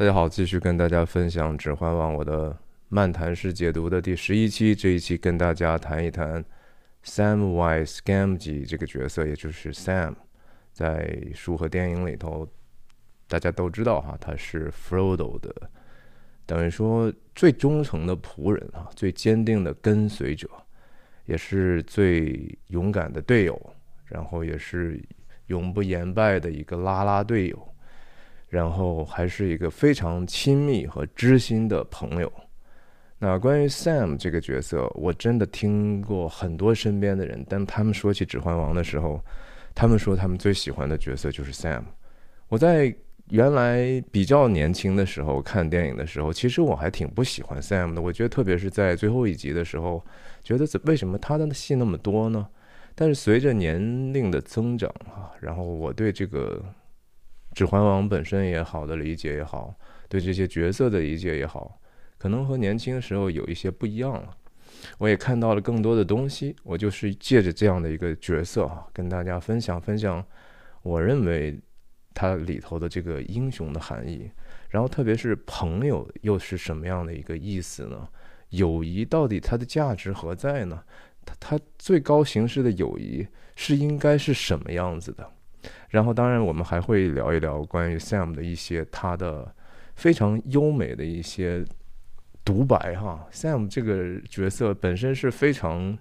大家好，继续跟大家分享《指环王》我的漫谈式解读的第十一期。这一期跟大家谈一谈 Samwise Gamgee 这个角色，也就是 Sam，在书和电影里头，大家都知道哈，他是 Frodo 的，等于说最忠诚的仆人啊，最坚定的跟随者，也是最勇敢的队友，然后也是永不言败的一个拉拉队友。然后还是一个非常亲密和知心的朋友。那关于 Sam 这个角色，我真的听过很多身边的人，但他们说起《指环王》的时候，他们说他们最喜欢的角色就是 Sam。我在原来比较年轻的时候看电影的时候，其实我还挺不喜欢 Sam 的。我觉得特别是在最后一集的时候，觉得为什么他的戏那么多呢？但是随着年龄的增长啊，然后我对这个。《指环王》本身也好的理解也好，对这些角色的理解也好，可能和年轻时候有一些不一样了。我也看到了更多的东西。我就是借着这样的一个角色啊，跟大家分享分享，我认为它里头的这个英雄的含义。然后，特别是朋友又是什么样的一个意思呢？友谊到底它的价值何在呢？它它最高形式的友谊是应该是什么样子的？然后，当然，我们还会聊一聊关于 Sam 的一些他的非常优美的一些独白哈。Sam 这个角色本身是非常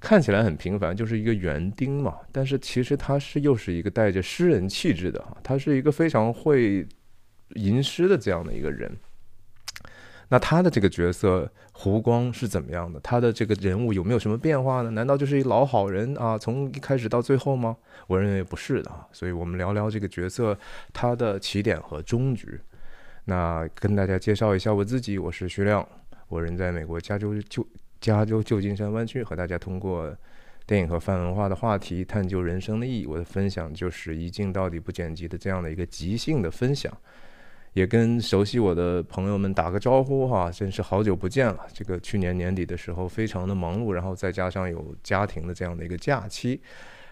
看起来很平凡，就是一个园丁嘛，但是其实他是又是一个带着诗人气质的哈，他是一个非常会吟诗的这样的一个人。那他的这个角色胡光是怎么样的？他的这个人物有没有什么变化呢？难道就是一老好人啊？从一开始到最后吗？我认为不是的啊。所以我们聊聊这个角色他的起点和终局。那跟大家介绍一下我自己，我是徐亮，我人在美国加州旧加州旧金山湾区，和大家通过电影和泛文化的话题探究人生的意义。我的分享就是一镜到底不剪辑的这样的一个即兴的分享。也跟熟悉我的朋友们打个招呼哈，真是好久不见了。这个去年年底的时候非常的忙碌，然后再加上有家庭的这样的一个假期，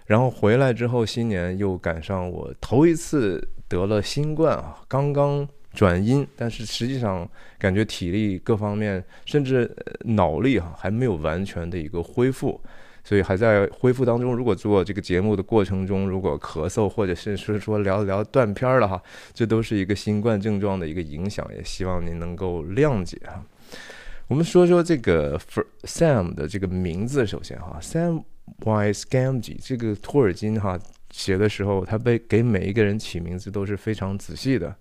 然后回来之后新年又赶上我头一次得了新冠啊，刚刚转阴，但是实际上感觉体力各方面甚至脑力哈还没有完全的一个恢复。所以还在恢复当中。如果做这个节目的过程中，如果咳嗽，或者是是说聊聊断片了哈，这都是一个新冠症状的一个影响，也希望您能够谅解哈。我们说说这个 Sam 的这个名字，首先哈，Sam y scamgi 这个托尔金哈写的时候，他被给每一个人起名字都是非常仔细的。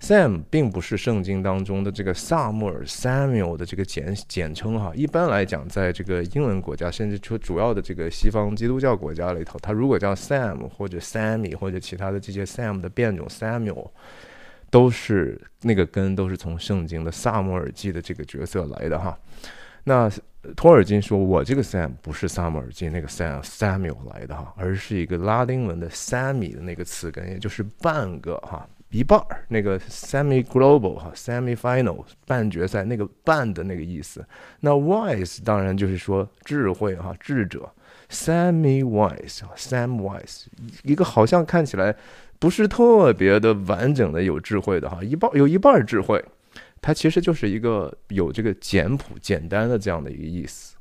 Sam 并不是圣经当中的这个萨穆尔 Samuel 的这个简简称哈。一般来讲，在这个英文国家，甚至说主要的这个西方基督教国家里头，他如果叫 Sam 或者 Sammy 或者其他的这些 Sam 的变种 Samuel，都是那个根都是从圣经的萨姆尔记的这个角色来的哈。那托尔金说，我这个 Sam 不是萨姆尔金那个 Sam Samuel 来的哈，而是一个拉丁文的 Sammy 的那个词根，也就是半个哈。一半儿那个 semi global 哈 semi final 半决赛那个半的那个意思，那 wise 当然就是说智慧哈智者 semi wise sam wise 一个好像看起来不是特别的完整的有智慧的哈一半有一半智慧，它其实就是一个有这个简朴简单的这样的一个意思。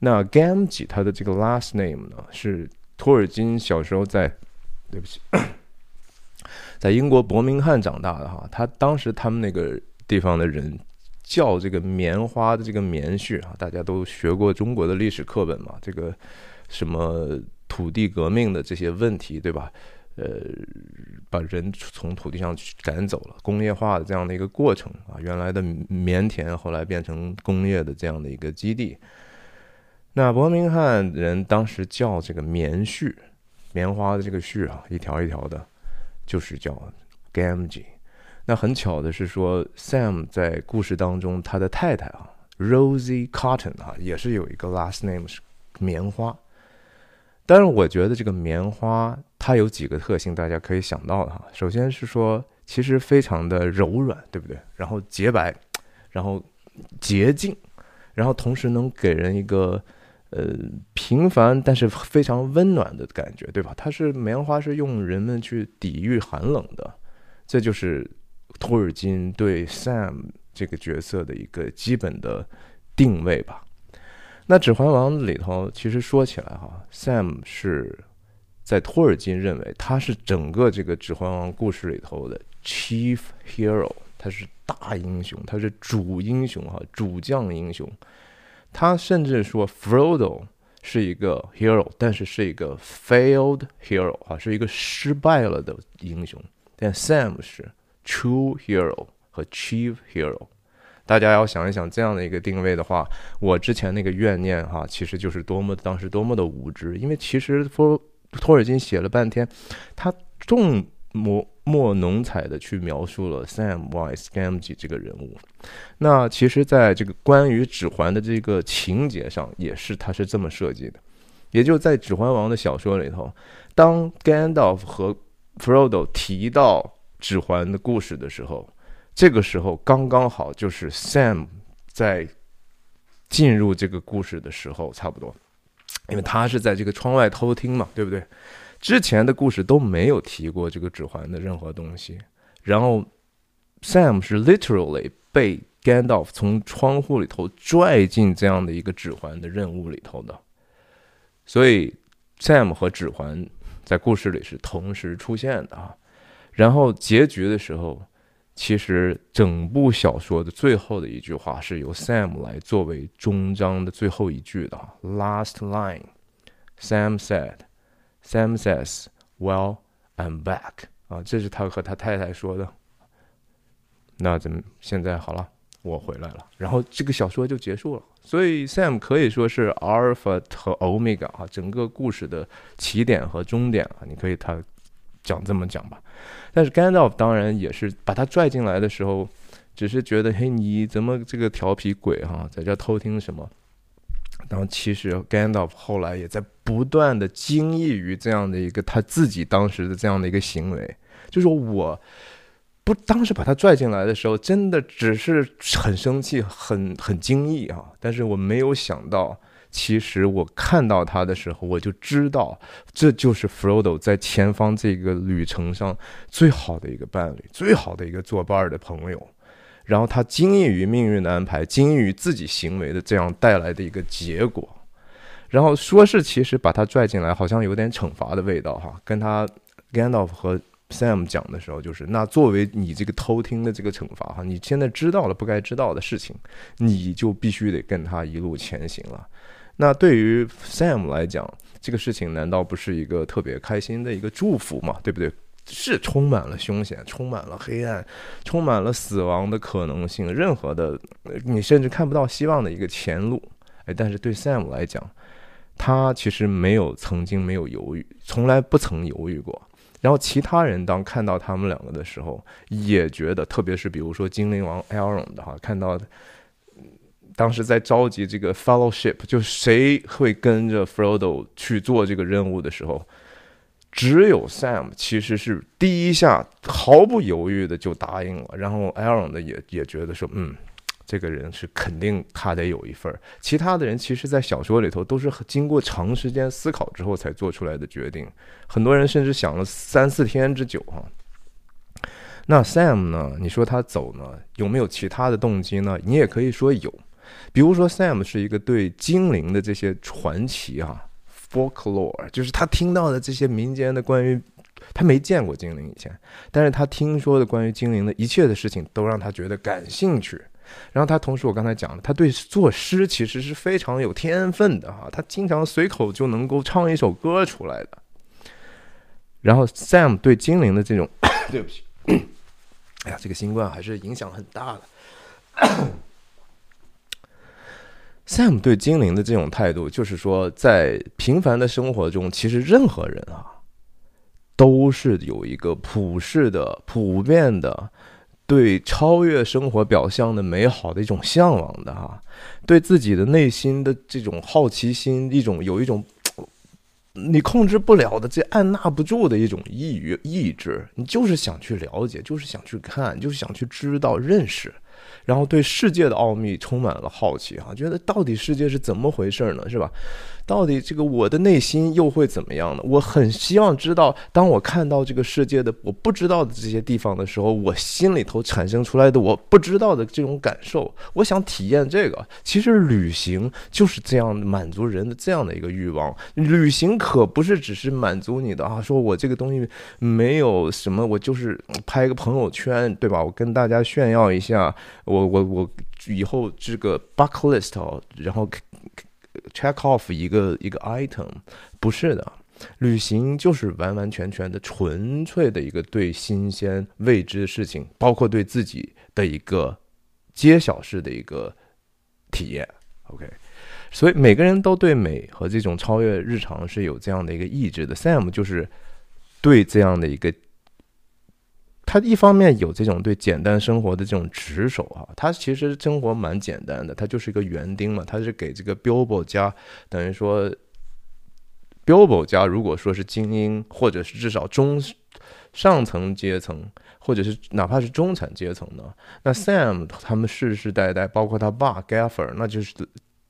那 Gamgee 他的这个 last name 呢是托尔金小时候在对不起。在英国伯明翰长大的哈，他当时他们那个地方的人叫这个棉花的这个棉絮啊，大家都学过中国的历史课本嘛，这个什么土地革命的这些问题，对吧？呃，把人从土地上赶走了，工业化的这样的一个过程啊，原来的棉田后来变成工业的这样的一个基地。那伯明翰人当时叫这个棉絮，棉花的这个絮啊，一条一条的。就是叫 Gamgee，那很巧的是说，Sam 在故事当中，他的太太啊，Rosie Cotton 啊，也是有一个 last name 是棉花。但是我觉得这个棉花它有几个特性，大家可以想到的哈。首先是说，其实非常的柔软，对不对？然后洁白，然后洁净，然后同时能给人一个。呃，平凡但是非常温暖的感觉，对吧？它是棉花，是用人们去抵御寒冷的，这就是托尔金对 Sam 这个角色的一个基本的定位吧。那《指环王》里头，其实说起来哈，Sam 是在托尔金认为他是整个这个《指环王》故事里头的 Chief Hero，他是大英雄，他是主英雄哈，主将英雄。他甚至说 Frodo。是一个 hero，但是是一个 failed hero 啊，是一个失败了的英雄。但 Sam 是 true hero 和 chief hero。大家要想一想这样的一个定位的话，我之前那个怨念哈，其实就是多么当时多么的无知。因为其实托托尔金写了半天，他重墨墨浓彩的去描述了 Sam Wise Gamgee 这个人物。那其实，在这个关于指环的这个情节上，也是他是这么设计的。也就在《指环王》的小说里头，当 Gandalf 和 Frodo 提到指环的故事的时候，这个时候刚刚好就是 Sam 在进入这个故事的时候，差不多，因为他是在这个窗外偷听嘛，对不对？之前的故事都没有提过这个指环的任何东西，然后 Sam 是 literally 被 Gandalf 从窗户里头拽进这样的一个指环的任务里头的，所以 Sam 和指环在故事里是同时出现的啊。然后结局的时候，其实整部小说的最后的一句话是由 Sam 来作为终章的最后一句的哈 Last line, Sam said. Sam says, "Well, I'm back." 啊，这是他和他太太说的。那怎么现在好了，我回来了。然后这个小说就结束了。所以 Sam 可以说是 Alpha 和 Omega 啊，整个故事的起点和终点啊，你可以他讲这么讲吧。但是 Gandalf 当然也是把他拽进来的时候，只是觉得嘿，你怎么这个调皮鬼哈，在这偷听什么？然后其实 Gandalf 后来也在不断的惊异于这样的一个他自己当时的这样的一个行为，就是我不当时把他拽进来的时候，真的只是很生气、很很惊异啊！但是我没有想到，其实我看到他的时候，我就知道这就是 Frodo 在前方这个旅程上最好的一个伴侣、最好的一个作伴的朋友。然后他惊异于命运的安排，惊异于自己行为的这样带来的一个结果，然后说是其实把他拽进来，好像有点惩罚的味道哈。跟他 Gandalf 和 Sam 讲的时候，就是那作为你这个偷听的这个惩罚哈，你现在知道了不该知道的事情，你就必须得跟他一路前行了。那对于 Sam 来讲，这个事情难道不是一个特别开心的一个祝福吗？对不对？是充满了凶险，充满了黑暗，充满了死亡的可能性，任何的你甚至看不到希望的一个前路。哎，但是对 Sam 来讲，他其实没有曾经没有犹豫，从来不曾犹豫过。然后其他人当看到他们两个的时候，也觉得，特别是比如说精灵王 Elron 的哈，看到当时在召集这个 Fellowship，就谁会跟着 Frodo 去做这个任务的时候。只有 Sam 其实是第一下毫不犹豫的就答应了，然后 Aaron 的也也觉得说，嗯，这个人是肯定他得有一份。其他的人其实，在小说里头都是经过长时间思考之后才做出来的决定，很多人甚至想了三四天之久哈。那 Sam 呢？你说他走呢，有没有其他的动机呢？你也可以说有，比如说 Sam 是一个对精灵的这些传奇啊。folklore 就是他听到的这些民间的关于他没见过精灵以前，但是他听说的关于精灵的一切的事情都让他觉得感兴趣。然后他同时我刚才讲了，他对作诗其实是非常有天分的哈，他经常随口就能够唱一首歌出来的。然后 Sam 对精灵的这种，对不起，哎呀，这个新冠还是影响很大的。Sam 对精灵的这种态度，就是说，在平凡的生活中，其实任何人啊，都是有一个普世的、普遍的，对超越生活表象的美好的一种向往的哈，对自己的内心的这种好奇心，一种有一种你控制不了的、这按捺不住的一种意欲意志，你就是想去了解，就是想去看，就是想去知道、认识。然后对世界的奥秘充满了好奇哈，觉得到底世界是怎么回事呢？是吧？到底这个我的内心又会怎么样呢？我很希望知道，当我看到这个世界的我不知道的这些地方的时候，我心里头产生出来的我不知道的这种感受，我想体验这个。其实旅行就是这样满足人的这样的一个欲望。旅行可不是只是满足你的啊，说我这个东西没有什么，我就是拍个朋友圈，对吧？我跟大家炫耀一下，我我我以后这个 bucket list，然后。Check off 一个一个 item，不是的，旅行就是完完全全的纯粹的一个对新鲜未知的事情，包括对自己的一个揭晓式的一个体验。OK，所以每个人都对美和这种超越日常是有这样的一个意志的。Sam 就是对这样的一个。他一方面有这种对简单生活的这种执守啊，他其实生活蛮简单的，他就是一个园丁嘛，他是给这个 Billboard 家，等于说，Billboard 家如果说是精英，或者是至少中上层阶层，或者是哪怕是中产阶层呢，那 Sam 他们世世代代，包括他爸 Gaffer，那就是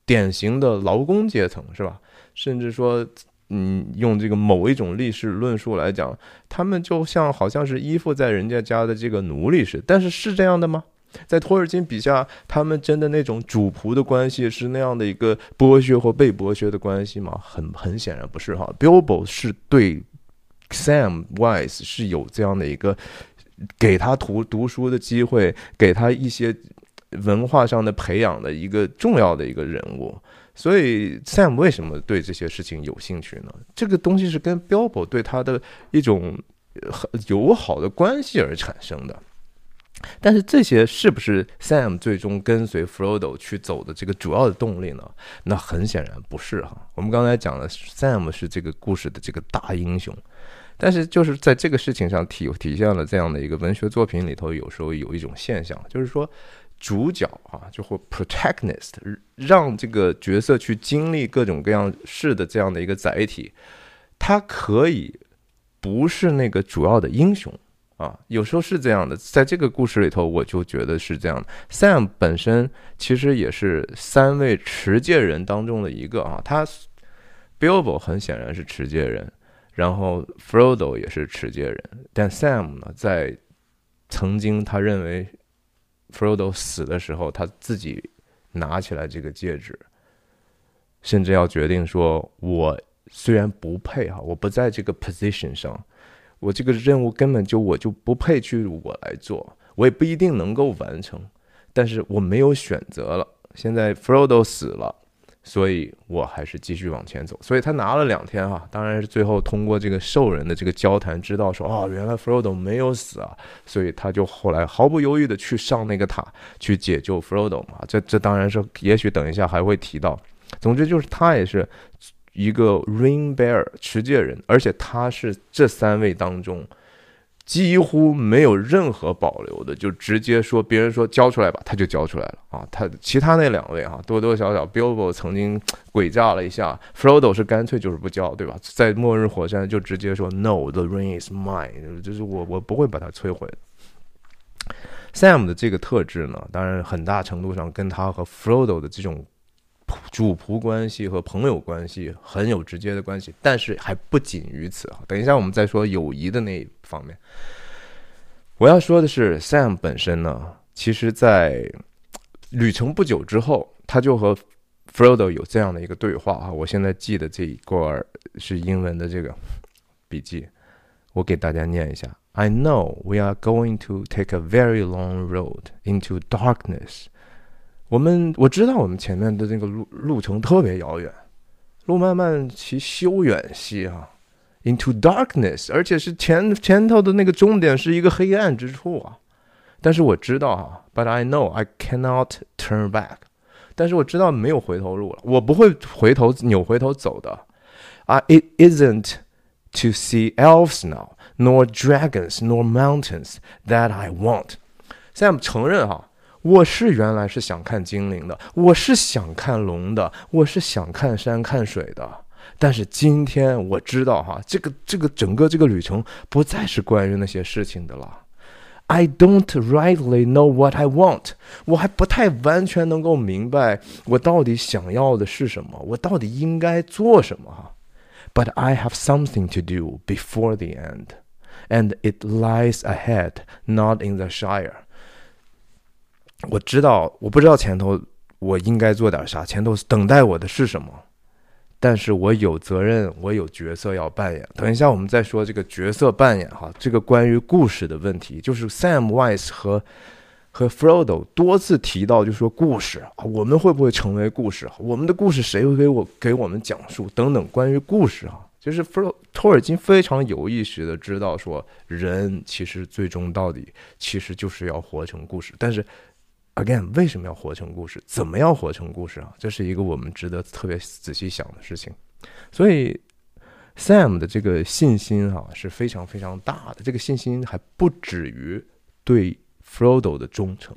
典型的劳工阶层，是吧？甚至说。嗯，用这个某一种历史论述来讲，他们就像好像是依附在人家家的这个奴隶似的。但是是这样的吗？在托尔金笔下，他们真的那种主仆的关系是那样的一个剥削或被剥削的关系吗？很很显然不是哈。Bilbo 是对 Sam Wise 是有这样的一个给他读读书的机会，给他一些文化上的培养的一个重要的一个人物。所以 Sam 为什么对这些事情有兴趣呢？这个东西是跟 Bilbo 对他的一种很友好的关系而产生的。但是这些是不是 Sam 最终跟随 Frodo 去走的这个主要的动力呢？那很显然不是哈。我们刚才讲了 Sam 是这个故事的这个大英雄，但是就是在这个事情上体体现了这样的一个文学作品里头，有时候有一种现象，就是说。主角啊，就会 protagonist，让这个角色去经历各种各样事的这样的一个载体，他可以不是那个主要的英雄啊，有时候是这样的。在这个故事里头，我就觉得是这样的。Sam 本身其实也是三位持戒人当中的一个啊，他 Bilbo 很显然是持戒人，然后 Frodo 也是持戒人，但 Sam 呢，在曾经他认为。Frodo 死的时候，他自己拿起来这个戒指，甚至要决定说：“我虽然不配哈，我不在这个 position 上，我这个任务根本就我就不配去我来做，我也不一定能够完成，但是我没有选择了。现在 Frodo 死了。”所以我还是继续往前走。所以他拿了两天哈，当然是最后通过这个兽人的这个交谈，知道说哦，原来 Frodo 没有死啊，所以他就后来毫不犹豫的去上那个塔去解救 Frodo 嘛。这这当然是，也许等一下还会提到。总之就是他也是一个 Ring Bear 持戒人，而且他是这三位当中。几乎没有任何保留的，就直接说别人说交出来吧，他就交出来了啊。他其他那两位啊，多多少少，Bilbo 曾经诡诈了一下，Frodo 是干脆就是不交，对吧？在末日火山就直接说 No，the ring is mine，就是我我不会把它摧毁。Sam 的这个特质呢，当然很大程度上跟他和 Frodo 的这种。主仆关系和朋友关系很有直接的关系，但是还不仅于此啊。等一下我们再说友谊的那一方面。我要说的是，Sam 本身呢，其实在旅程不久之后，他就和 Frodo 有这样的一个对话啊。我现在记得这一段是英文的这个笔记，我给大家念一下：I know we are going to take a very long road into darkness. 我们我知道我们前面的那个路路程特别遥远，路漫漫其修远兮啊，into darkness，而且是前前头的那个终点是一个黑暗之处啊。但是我知道哈，but I know I cannot turn back。但是我知道没有回头路了，我不会回头扭回头走的。啊，it isn't to see elves now, nor dragons, nor mountains that I want。Sam 承认哈。我是原来是想看精灵的，我是想看龙的，我是想看山看水的。但是今天我知道哈，这个这个整个这个旅程不再是关于那些事情的了。I don't rightly know what I want，我还不太完全能够明白我到底想要的是什么，我到底应该做什么哈。But I have something to do before the end, and it lies ahead, not in the shire。我知道，我不知道前头我应该做点啥，前头等待我的是什么。但是我有责任，我有角色要扮演。等一下，我们再说这个角色扮演哈，这个关于故事的问题，就是 Sam Wise 和和 Frodo 多次提到，就说故事啊，我们会不会成为故事？我们的故事谁会给我给我们讲述？等等，关于故事啊，就是 Fro 托尔金非常有意识的知道说，人其实最终到底其实就是要活成故事，但是。Again，为什么要活成故事？怎么样活成故事啊？这是一个我们值得特别仔细想的事情。所以，Sam 的这个信心啊是非常非常大的。这个信心还不止于对 Frodo 的忠诚。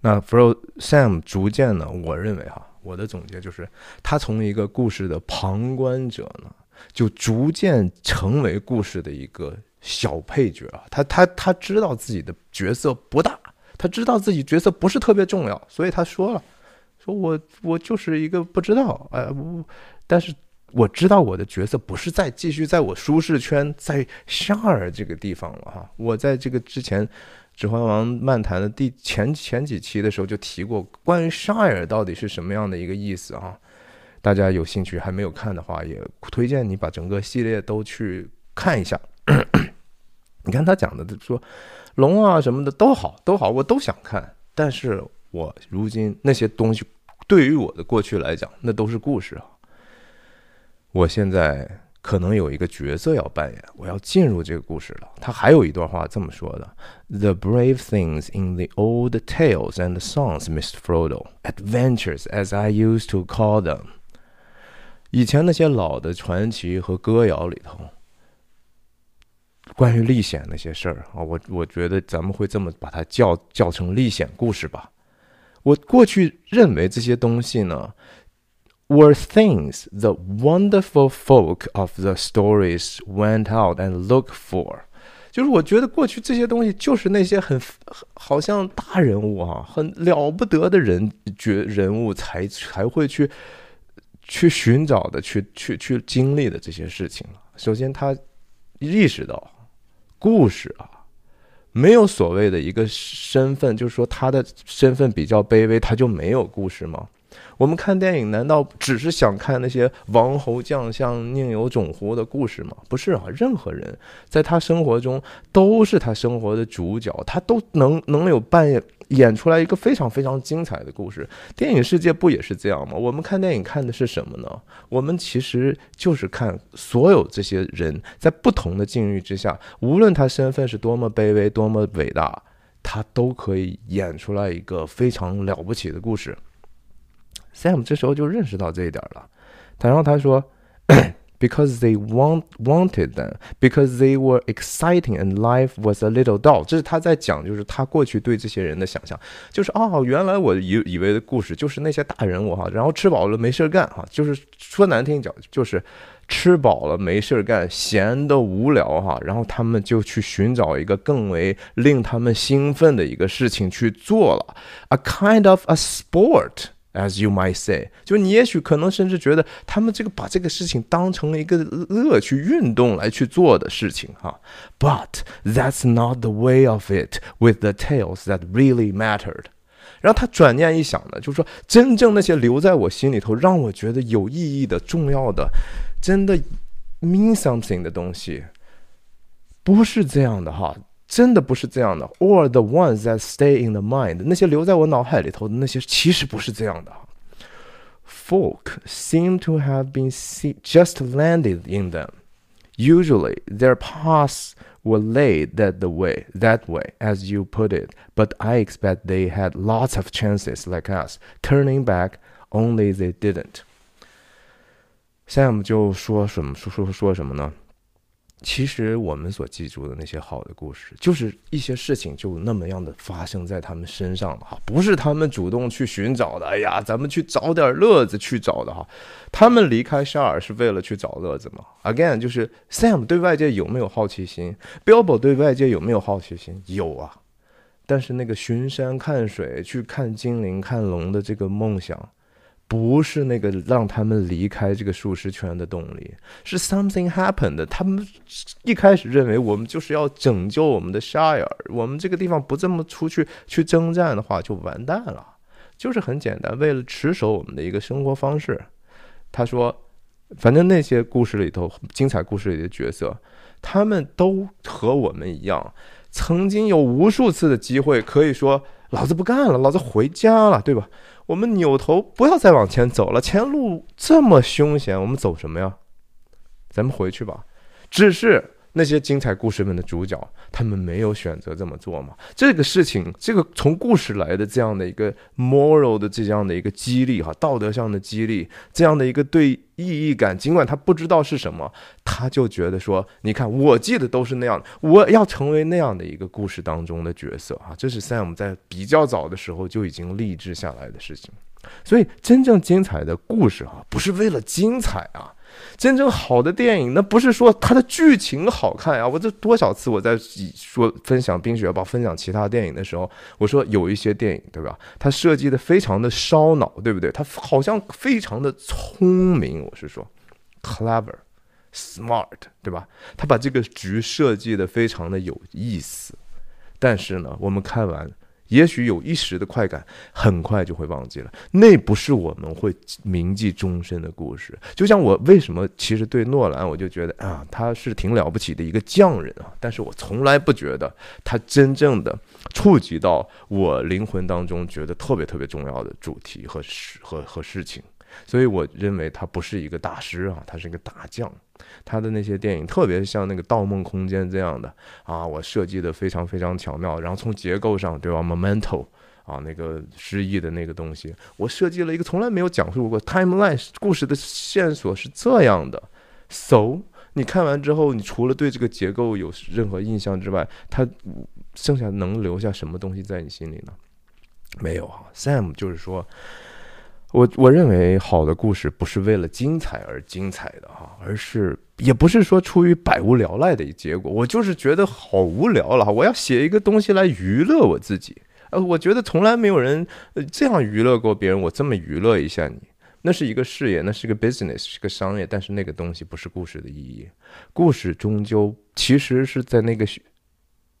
那 Frodo Sam 逐渐呢，我认为哈，我的总结就是，他从一个故事的旁观者呢，就逐渐成为故事的一个小配角啊。他他他知道自己的角色不大。他知道自己角色不是特别重要，所以他说了：“说我我就是一个不知道，哎，我，但是我知道我的角色不是在继续在我舒适圈，在沙尔这个地方了哈。我在这个之前《指环王》漫谈的第前前几期的时候就提过，关于沙尔到底是什么样的一个意思啊？大家有兴趣还没有看的话，也推荐你把整个系列都去看一下。你看他讲的他说。”龙啊什么的都好都好，我都想看。但是我如今那些东西，对于我的过去来讲，那都是故事啊。我现在可能有一个角色要扮演，我要进入这个故事了。他还有一段话这么说的：“The brave things in the old tales and songs, Mr. Frodo, adventures as I used to call them。”以前那些老的传奇和歌谣里头。关于历险那些事儿啊，我我觉得咱们会这么把它叫叫成历险故事吧。我过去认为这些东西呢，were things the wonderful folk of the stories went out and looked for。就是我觉得过去这些东西就是那些很好像大人物啊，很了不得的人角人物才才会去去寻找的，去去去经历的这些事情首先，他意识到。故事啊，没有所谓的一个身份，就是说他的身份比较卑微，他就没有故事吗？我们看电影难道只是想看那些王侯将相宁有种乎的故事吗？不是啊，任何人在他生活中都是他生活的主角，他都能能有扮演。演出来一个非常非常精彩的故事，电影世界不也是这样吗？我们看电影看的是什么呢？我们其实就是看所有这些人在不同的境遇之下，无论他身份是多么卑微、多么伟大，他都可以演出来一个非常了不起的故事。Sam 这时候就认识到这一点了，他然后他说。because they want wanted them because they were exciting and life was a little dull。这是他在讲，就是他过去对这些人的想象，就是哦，原来我以以为的故事就是那些大人物哈，然后吃饱了没事干哈，就是说难听讲就是吃饱了没事干，闲的无聊哈，然后他们就去寻找一个更为令他们兴奋的一个事情去做了，a kind of a sport。As you might say，就你也许可能甚至觉得他们这个把这个事情当成了一个乐趣、运动来去做的事情哈。But that's not the way of it with the tales that really mattered。然后他转念一想呢，就是说真正那些留在我心里头让我觉得有意义的、重要的、真的 mean something 的东西，不是这样的哈。真的不是这样的，or the ones that stay in the mind，那些留在我脑海里头的那些，其实不是这样的。Folk seem to have been just landed in them. Usually, their paths were laid that the way, that way, as you put it. But I expect they had lots of chances like us, turning back, only they didn't. Sam 就说什么说说说什么呢？ 其实我们所记住的那些好的故事，就是一些事情就那么样的发生在他们身上了哈，不是他们主动去寻找的。哎呀，咱们去找点乐子去找的哈。他们离开沙尔是为了去找乐子吗？Again，就是 Sam 对外界有没有好奇心？Bilbo 对外界有没有好奇心？有啊。但是那个巡山看水、去看精灵、看龙的这个梦想。不是那个让他们离开这个舒适圈的动力，是 something happened。他们一开始认为我们就是要拯救我们的 shire，我们这个地方不这么出去去征战的话就完蛋了，就是很简单，为了持守我们的一个生活方式。他说，反正那些故事里头精彩故事里的角色，他们都和我们一样，曾经有无数次的机会可以说老子不干了，老子回家了，对吧？我们扭头不要再往前走了，前路这么凶险，我们走什么呀？咱们回去吧。只是那些精彩故事们的主角，他们没有选择这么做嘛？这个事情，这个从故事来的这样的一个 moral 的这样的一个激励哈，道德上的激励，这样的一个对意义感，尽管他不知道是什么，他就觉得说，你看，我记得都是那样，我要成为那样的一个故事当中的角色啊！这是 Sam 在比较早的时候就已经立志下来的事情。所以，真正精彩的故事啊，不是为了精彩啊。真正好的电影，那不是说它的剧情好看呀。我这多少次我在说分享《冰雪暴》、分享其他电影的时候，我说有一些电影，对吧？它设计的非常的烧脑，对不对？它好像非常的聪明，我是说，clever、smart，对吧？他把这个局设计的非常的有意思，但是呢，我们看完。也许有一时的快感，很快就会忘记了。那不是我们会铭记终身的故事。就像我为什么其实对诺兰，我就觉得啊，他是挺了不起的一个匠人啊。但是我从来不觉得他真正的触及到我灵魂当中觉得特别特别重要的主题和事和和事情。所以我认为他不是一个大师啊，他是一个大将。他的那些电影，特别像那个《盗梦空间》这样的啊，我设计的非常非常巧妙。然后从结构上，对吧？Memento 啊，那个失忆的那个东西，我设计了一个从来没有讲述过 timeline 故事的线索是这样的。So 你看完之后，你除了对这个结构有任何印象之外，它剩下能留下什么东西在你心里呢？没有啊。Sam 就是说。我我认为好的故事不是为了精彩而精彩的哈，而是也不是说出于百无聊赖的结果。我就是觉得好无聊了，我要写一个东西来娱乐我自己。呃，我觉得从来没有人这样娱乐过别人，我这么娱乐一下你，那是一个事业，那是个 business，是个商业，但是那个东西不是故事的意义。故事终究其实是在那个。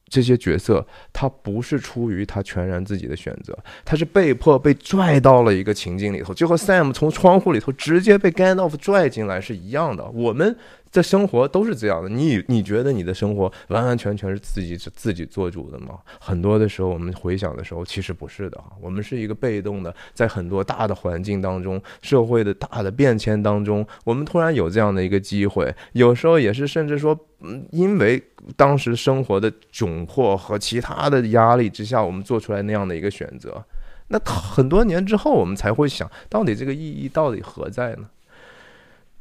这些角色，他不是出于他全然自己的选择，他是被迫被拽到了一个情境里头，就和 Sam 从窗户里头直接被 Gandalf 拽进来是一样的。我们。这生活都是这样的，你你觉得你的生活完完全全是自己自己做主的吗？很多的时候，我们回想的时候，其实不是的啊。我们是一个被动的，在很多大的环境当中，社会的大的变迁当中，我们突然有这样的一个机会，有时候也是甚至说，嗯，因为当时生活的窘迫和其他的压力之下，我们做出来那样的一个选择。那很多年之后，我们才会想到底这个意义到底何在呢？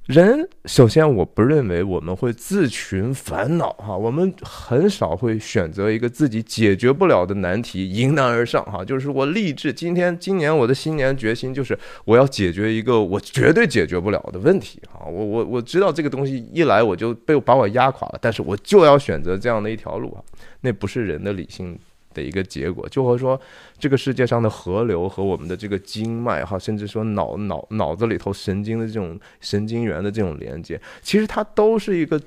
人首先，我不认为我们会自寻烦恼哈，我们很少会选择一个自己解决不了的难题迎难而上哈。就是我立志，今天今年我的新年决心就是我要解决一个我绝对解决不了的问题哈。我我我知道这个东西一来我就被把我压垮了，但是我就要选择这样的一条路啊，那不是人的理性。的一个结果，就和说这个世界上的河流和我们的这个经脉哈，甚至说脑脑脑子里头神经的这种神经元的这种连接，其实它都是一个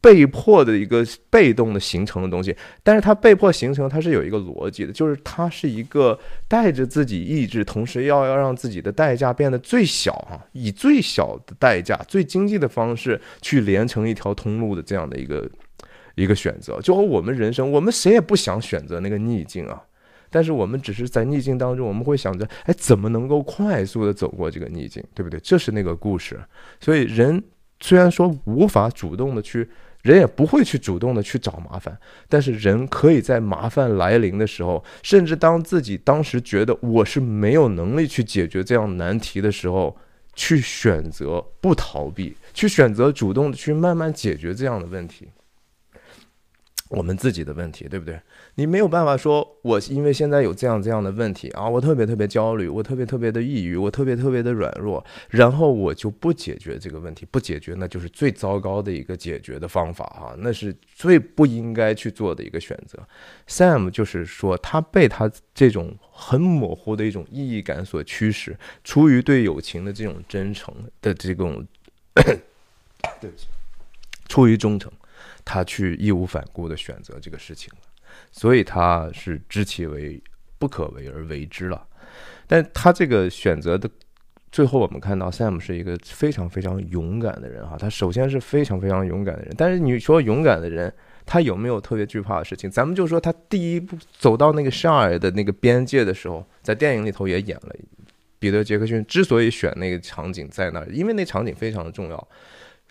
被迫的一个被动的形成的东西。但是它被迫形成，它是有一个逻辑的，就是它是一个带着自己意志，同时要要让自己的代价变得最小哈，以最小的代价、最经济的方式去连成一条通路的这样的一个。一个选择，就和我们人生，我们谁也不想选择那个逆境啊，但是我们只是在逆境当中，我们会想着，哎，怎么能够快速的走过这个逆境，对不对？这是那个故事。所以人虽然说无法主动的去，人也不会去主动的去找麻烦，但是人可以在麻烦来临的时候，甚至当自己当时觉得我是没有能力去解决这样难题的时候，去选择不逃避，去选择主动的去慢慢解决这样的问题。我们自己的问题，对不对？你没有办法说，我因为现在有这样这样的问题啊，我特别特别焦虑，我特别特别的抑郁，我特别特别的软弱，然后我就不解决这个问题，不解决那就是最糟糕的一个解决的方法哈，那是最不应该去做的一个选择。Sam 就是说，他被他这种很模糊的一种意义感所驱使，出于对友情的这种真诚的这种，对不起，出于忠诚。他去义无反顾的选择这个事情了，所以他是知其为不可为而为之了。但他这个选择的最后，我们看到 Sam 是一个非常非常勇敢的人哈。他首先是非常非常勇敢的人，但是你说勇敢的人，他有没有特别惧怕的事情？咱们就说他第一步走到那个沙尔的那个边界的时候，在电影里头也演了。彼得·杰克逊之所以选那个场景在那儿，因为那场景非常的重要。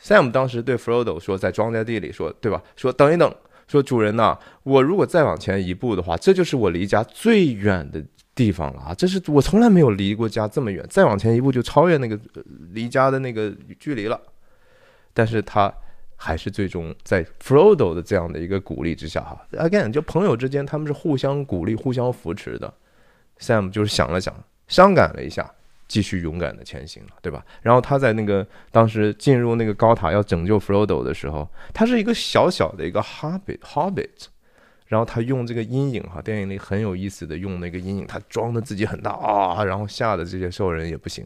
Sam 当时对 Frodo 说：“在庄稼地里说，对吧？说等一等，说主人呐，我如果再往前一步的话，这就是我离家最远的地方了啊！这是我从来没有离过家这么远，再往前一步就超越那个离家的那个距离了。但是他还是最终在 Frodo 的这样的一个鼓励之下，哈，again，就朋友之间他们是互相鼓励、互相扶持的。Sam 就是想了想，伤感了一下。”继续勇敢的前行了，对吧？然后他在那个当时进入那个高塔要拯救 Frodo 的时候，他是一个小小的一个 Hobbit Hobbit，然后他用这个阴影哈，电影里很有意思的用那个阴影，他装的自己很大啊，然后吓得这些兽人也不行。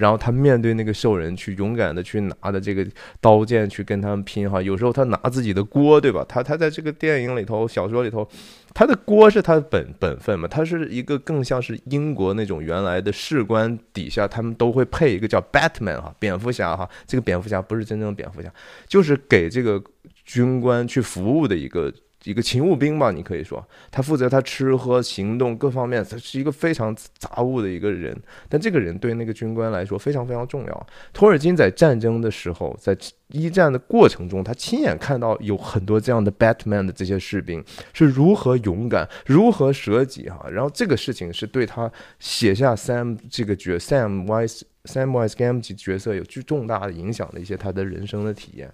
然后他面对那个兽人，去勇敢的去拿的这个刀剑去跟他们拼哈。有时候他拿自己的锅，对吧？他他在这个电影里头、小说里头，他的锅是他的本本分嘛。他是一个更像是英国那种原来的士官底下，他们都会配一个叫 Batman 哈，蝙蝠侠哈。这个蝙蝠侠不是真正的蝙蝠侠，就是给这个军官去服务的一个。一个勤务兵吧，你可以说他负责他吃喝行动各方面，他是一个非常杂物的一个人。但这个人对那个军官来说非常非常重要。托尔金在战争的时候，在一战的过程中，他亲眼看到有很多这样的 Batman 的这些士兵是如何勇敢、如何舍己哈。然后这个事情是对他写下 Sam 这个角 Sam Wise Sam Wise Gamgee 角色有巨重大的影响的一些他的人生的体验。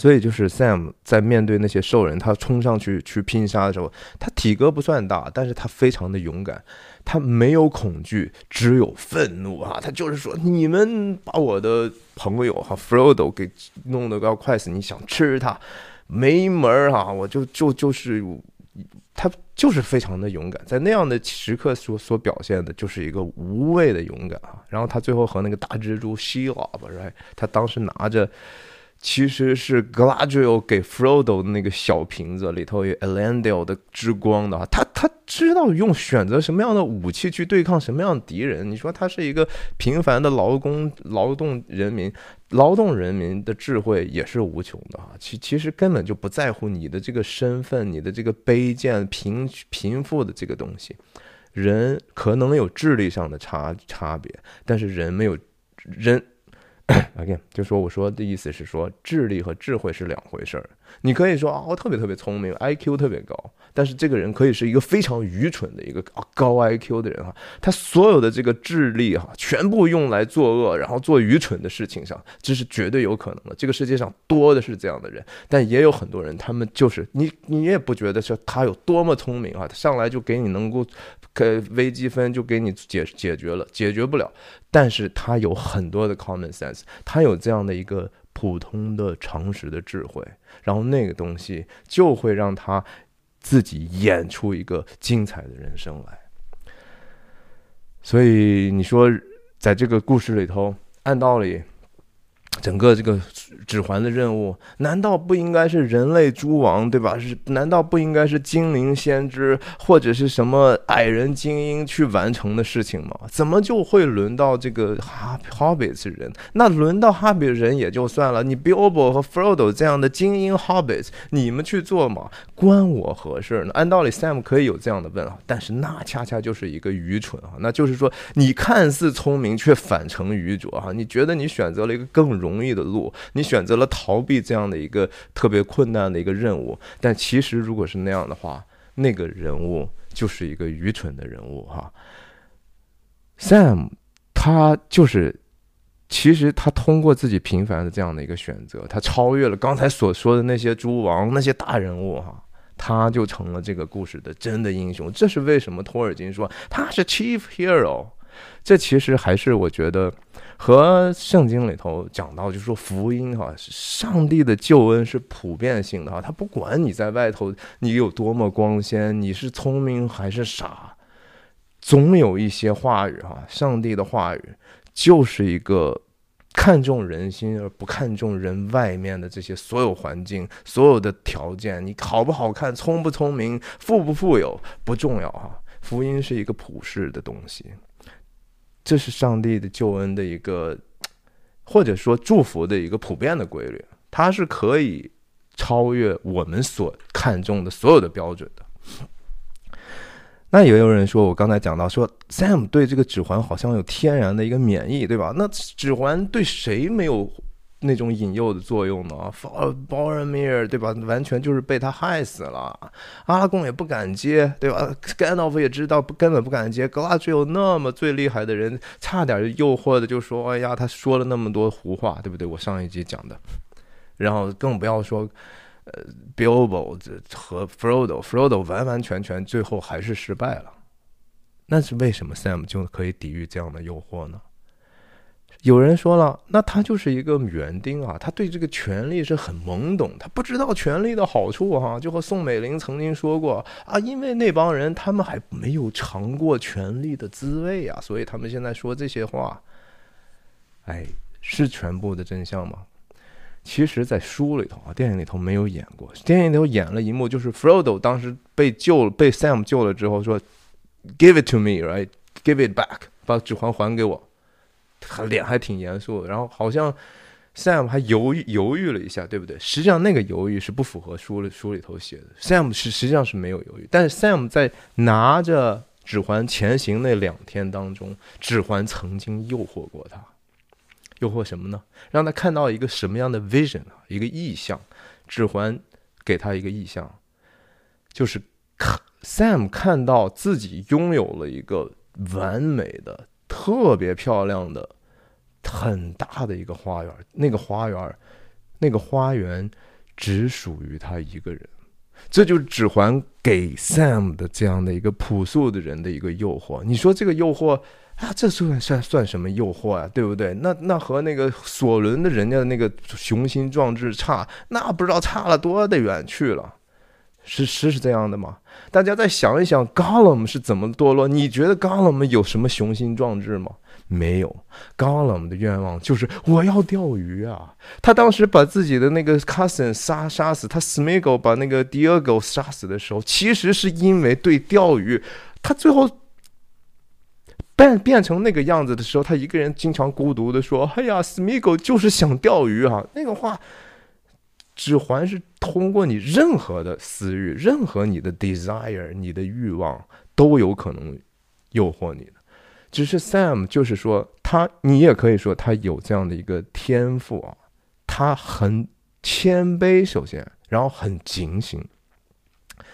所以就是 Sam 在面对那些兽人，他冲上去去拼杀的时候，他体格不算大，但是他非常的勇敢，他没有恐惧，只有愤怒啊！他就是说，你们把我的朋友哈 Frodo 给弄得要快死，你想吃他，没门儿哈！我就就就是他就是非常的勇敢，在那样的时刻所所表现的就是一个无畏的勇敢啊！然后他最后和那个大蜘蛛 She 吧？他当时拿着。其实是 g l a d i o 给 Frodo 的那个小瓶子里头有 Elendil 的之光的他他知道用选择什么样的武器去对抗什么样的敌人。你说他是一个平凡的劳工劳动人民，劳动人民的智慧也是无穷的哈。其其实根本就不在乎你的这个身份，你的这个卑贱贫贫富的这个东西。人可能有智力上的差差别，但是人没有人。Again，就说我说的意思是说，智力和智慧是两回事儿。你可以说啊，我特别特别聪明，IQ 特别高，但是这个人可以是一个非常愚蠢的一个高 IQ 的人哈。他所有的这个智力哈，全部用来作恶，然后做愚蠢的事情上，这是绝对有可能的。这个世界上多的是这样的人，但也有很多人，他们就是你，你也不觉得说他有多么聪明啊，他上来就给你能够。可微积分就给你解解决了，解决不了，但是他有很多的 common sense，他有这样的一个普通的常识的智慧，然后那个东西就会让他自己演出一个精彩的人生来。所以你说，在这个故事里头，按道理。整个这个指环的任务，难道不应该是人类诸王，对吧？是难道不应该是精灵先知或者是什么矮人精英去完成的事情吗？怎么就会轮到这个哈 hobbits 人？那轮到哈比人也就算了，你 Bilbo 和 Frodo 这样的精英 hobbits，你们去做嘛？关我何事呢？按道理 Sam 可以有这样的问号，但是那恰恰就是一个愚蠢啊！那就是说，你看似聪明，却反成愚拙哈！你觉得你选择了一个更容容易的路，你选择了逃避这样的一个特别困难的一个任务，但其实如果是那样的话，那个人物就是一个愚蠢的人物哈。Sam 他就是，其实他通过自己平凡的这样的一个选择，他超越了刚才所说的那些诸王、那些大人物哈，他就成了这个故事的真的英雄。这是为什么托尔金说他是 Chief Hero？这其实还是我觉得和圣经里头讲到，就是说福音哈，上帝的救恩是普遍性的哈，他不管你在外头你有多么光鲜，你是聪明还是傻。总有一些话语，哈，上帝的话语就是一个看重人心而不看重人外面的这些所有环境、所有的条件。你好不好看、聪不聪明、富不富有不重要，哈。福音是一个普世的东西，这是上帝的救恩的一个，或者说祝福的一个普遍的规律，它是可以超越我们所看重的所有的标准的。那也有人说，我刚才讲到说，Sam 对这个指环好像有天然的一个免疫，对吧？那指环对谁没有那种引诱的作用呢？r m i r 对吧？完全就是被他害死了。阿拉贡也不敢接，对吧？Gandalf 也知道根本不敢接。格拉只有那么最厉害的人，差点诱惑的就说：“哎呀，他说了那么多胡话，对不对？”我上一集讲的，然后更不要说。呃，Bilbo 和 Frodo，Frodo 完完全全最后还是失败了。那是为什么 Sam 就可以抵御这样的诱惑呢？有人说了，那他就是一个园丁啊，他对这个权力是很懵懂，他不知道权力的好处哈。就和宋美龄曾经说过啊，因为那帮人他们还没有尝过权力的滋味啊，所以他们现在说这些话。哎，是全部的真相吗？其实，在书里头啊，电影里头没有演过。电影里头演了一幕，就是 Frodo 当时被救了，被 Sam 救了之后说：“Give it to me, right? Give it back，把指环还给我。”他脸还挺严肃，然后好像 Sam 还犹豫犹豫了一下，对不对？实际上那个犹豫是不符合书里书里头写的。Sam 是实际上是没有犹豫，但是 Sam 在拿着指环前行那两天当中，指环曾经诱惑过他。诱惑什么呢？让他看到一个什么样的 vision 啊？一个意象，指环给他一个意象，就是看 Sam 看到自己拥有了一个完美的、特别漂亮的、很大的一个花园。那个花园，那个花园只属于他一个人。这就是指环给 Sam 的这样的一个朴素的人的一个诱惑。你说这个诱惑？啊，这算算算什么诱惑啊？对不对？那那和那个索伦的人家的那个雄心壮志差，那不知道差了多的远去了。是是是这样的吗？大家再想一想，Gollum 是怎么堕落？你觉得 Gollum 有什么雄心壮志吗？没有。Gollum 的愿望就是我要钓鱼啊！他当时把自己的那个 cousin 杀杀死，他 Smeagol 把那个 Diego 杀死的时候，其实是因为对钓鱼，他最后。变变成那个样子的时候，他一个人经常孤独的说：“哎呀，Smeagol 就是想钓鱼啊。”那个话，指环是通过你任何的私欲，任何你的 desire，你的欲望都有可能诱惑你的。只是 Sam 就是说他，你也可以说他有这样的一个天赋啊，他很谦卑，首先，然后很警醒，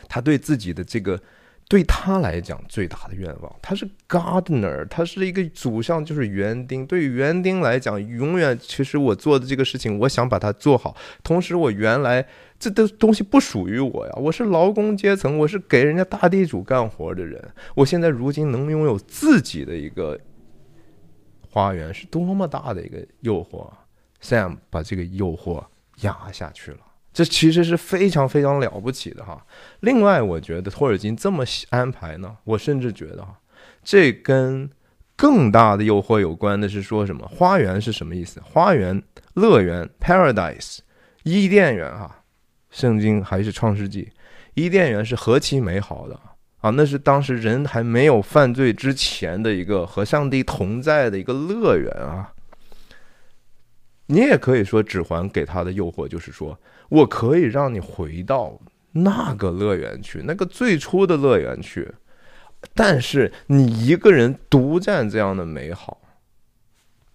他对自己的这个。对他来讲，最大的愿望，他是 gardener，他是一个祖上就是园丁。对于园丁来讲，永远其实我做的这个事情，我想把它做好。同时，我原来这的东西不属于我呀，我是劳工阶层，我是给人家大地主干活的人。我现在如今能拥有自己的一个花园，是多么大的一个诱惑！Sam 把这个诱惑压下去了。这其实是非常非常了不起的哈。另外，我觉得托尔金这么安排呢，我甚至觉得哈，这跟更大的诱惑有关的是说什么？花园是什么意思？花园、乐园 （paradise）、伊甸园哈。圣经还是创世纪，伊甸园是何其美好的啊！那是当时人还没有犯罪之前的一个和上帝同在的一个乐园啊。你也可以说，指环给他的诱惑就是说。我可以让你回到那个乐园去，那个最初的乐园去，但是你一个人独占这样的美好，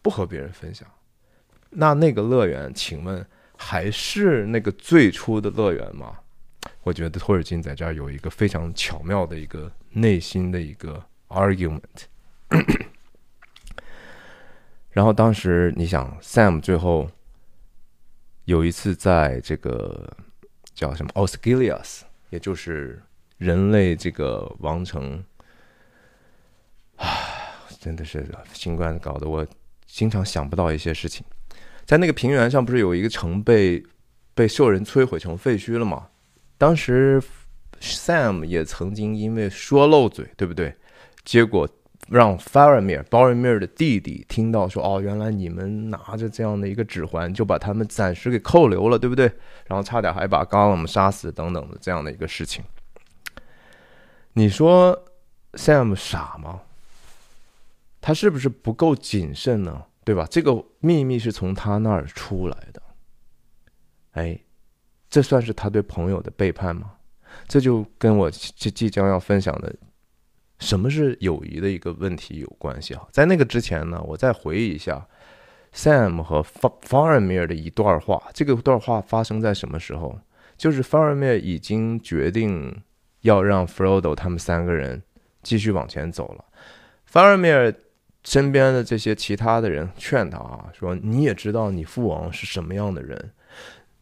不和别人分享，那那个乐园，请问还是那个最初的乐园吗？我觉得托尔金在这儿有一个非常巧妙的一个内心的一个 argument。然后当时你想，Sam 最后有一次在这个叫什么 o s g i l i a s 也就是人类这个王城，啊，真的是新冠搞得我经常想不到一些事情。在那个平原上，不是有一个城被被兽人摧毁成废墟了吗？当时 Sam 也曾经因为说漏嘴，对不对？结果。让 Faramir、b a r m i r 的弟弟听到说：“哦，原来你们拿着这样的一个指环，就把他们暂时给扣留了，对不对？然后差点还把 Gollum 杀死等等的这样的一个事情。你说 Sam 傻吗？他是不是不够谨慎呢？对吧？这个秘密是从他那儿出来的。哎，这算是他对朋友的背叛吗？这就跟我即即将要分享的。”什么是友谊的一个问题有关系哈？在那个之前呢，我再回忆一下 Sam 和 Faramir 的一段话。这个段话发生在什么时候？就是 Faramir 已经决定要让 Frodo 他们三个人继续往前走了。Faramir 身边的这些其他的人劝他啊，说你也知道你父王是什么样的人，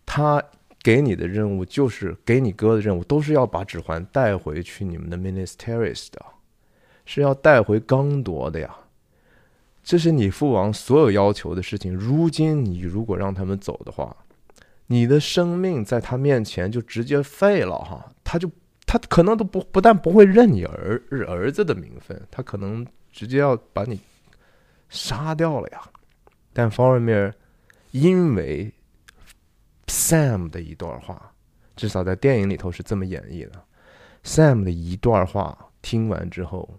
他。给你的任务就是给你哥的任务，都是要把指环带回去你们的 Ministeris 的。是要带回刚铎的呀，这是你父王所有要求的事情。如今你如果让他们走的话，你的生命在他面前就直接废了哈。他就他可能都不不但不会认你儿儿子的名分，他可能直接要把你杀掉了呀。但 Faramir 因为 Sam 的一段话，至少在电影里头是这么演绎的，Sam 的一段话听完之后。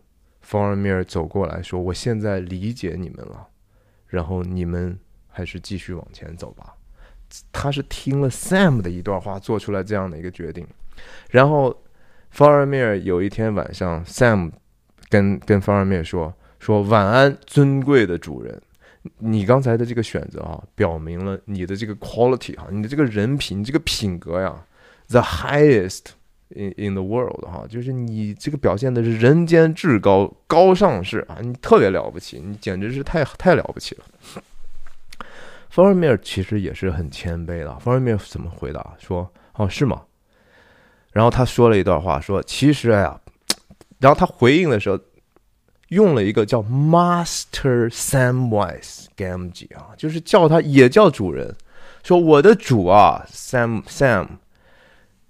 方尔米尔走过来说：“我现在理解你们了，然后你们还是继续往前走吧。”他是听了 Sam 的一段话，做出来这样的一个决定。然后方尔米尔有一天晚上，Sam 跟跟方尔米尔说：“说晚安，尊贵的主人，你刚才的这个选择啊，表明了你的这个 quality 哈，你的这个人品，你这个品格呀，the highest。” In in the world 哈，就是你这个表现的是人间至高高尚是啊，你特别了不起，你简直是太太了不起了。方尔米尔其实也是很谦卑的，方尔米尔怎么回答？说哦是吗？然后他说了一段话，说其实呀，然后他回应的时候用了一个叫 Master Samwise Gamgee 啊，就是叫他也叫主人，说我的主啊，Sam Sam，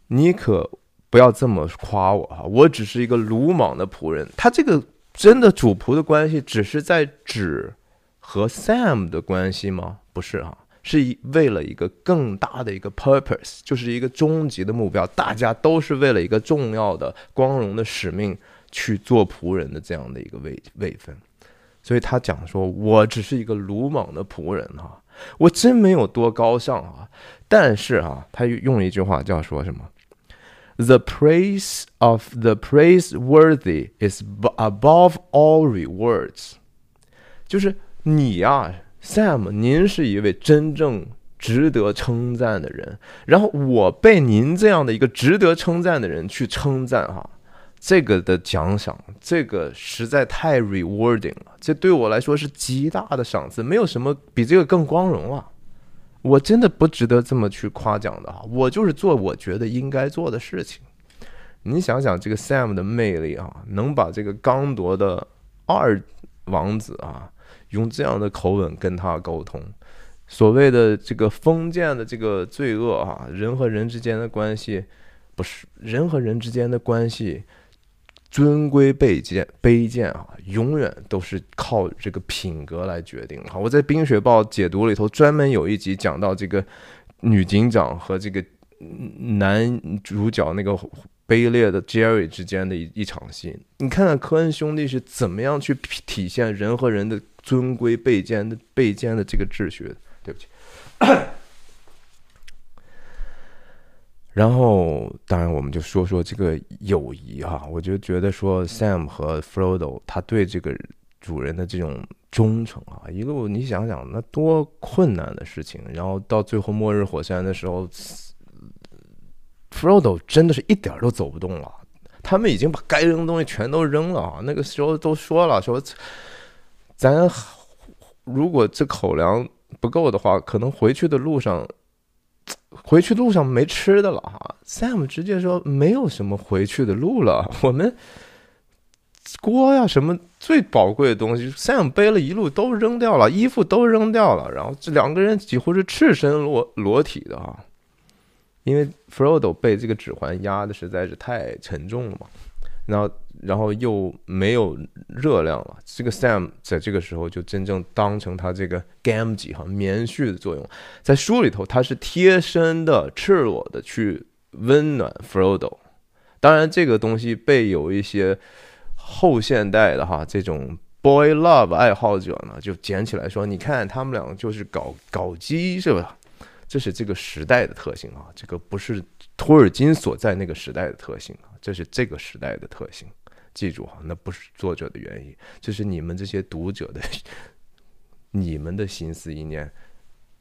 你可。不要这么夸我哈，我只是一个鲁莽的仆人。他这个真的主仆的关系，只是在指和 Sam 的关系吗？不是哈，是为了一个更大的一个 purpose，就是一个终极的目标。大家都是为了一个重要的、光荣的使命去做仆人的这样的一个位位分。所以他讲说，我只是一个鲁莽的仆人哈，我真没有多高尚啊。但是哈，他用一句话叫说什么？The praise of the praiseworthy is above all rewards。就是你呀，Sam，您是一位真正值得称赞的人。然后我被您这样的一个值得称赞的人去称赞哈，这个的奖赏，这个实在太 rewarding 了。这对我来说是极大的赏赐，没有什么比这个更光荣了。我真的不值得这么去夸奖的哈，我就是做我觉得应该做的事情。你想想这个 Sam 的魅力啊，能把这个刚铎的二王子啊，用这样的口吻跟他沟通，所谓的这个封建的这个罪恶啊，人和人之间的关系，不是人和人之间的关系。尊贵卑贱卑贱啊，永远都是靠这个品格来决定。好，我在《冰雪暴》解读里头专门有一集讲到这个女警长和这个男主角那个卑劣的 Jerry 之间的一一场戏。你看看科恩兄弟是怎么样去体现人和人的尊贵卑贱的卑贱的这个秩序的。对不起。然后，当然，我们就说说这个友谊哈。我就觉得说，Sam 和 Frodo 他对这个主人的这种忠诚啊，一路你想想，那多困难的事情。然后到最后末日火山的时候，Frodo 真的是一点都走不动了。他们已经把该扔的东西全都扔了啊。那个时候都说了，说咱如果这口粮不够的话，可能回去的路上，回去路上没吃的了哈。Sam 直接说没有什么回去的路了，我们锅呀什么最宝贵的东西，Sam 背了一路都扔掉了，衣服都扔掉了，然后这两个人几乎是赤身裸裸体的哈，因为 Frodo 被这个指环压的实在是太沉重了嘛。然后，然后又没有热量了。这个 Sam 在这个时候就真正当成他这个 Gamgee 哈棉絮的作用，在书里头他是贴身的、赤裸的去温暖 Frodo。当然，这个东西被有一些后现代的哈这种 Boy Love 爱好者呢就捡起来说：“你看他们两个就是搞搞基是吧？”这是这个时代的特性啊，这个不是托尔金所在那个时代的特性啊。这是这个时代的特性，记住哈，那不是作者的原因，这是你们这些读者的，你们的心思意念，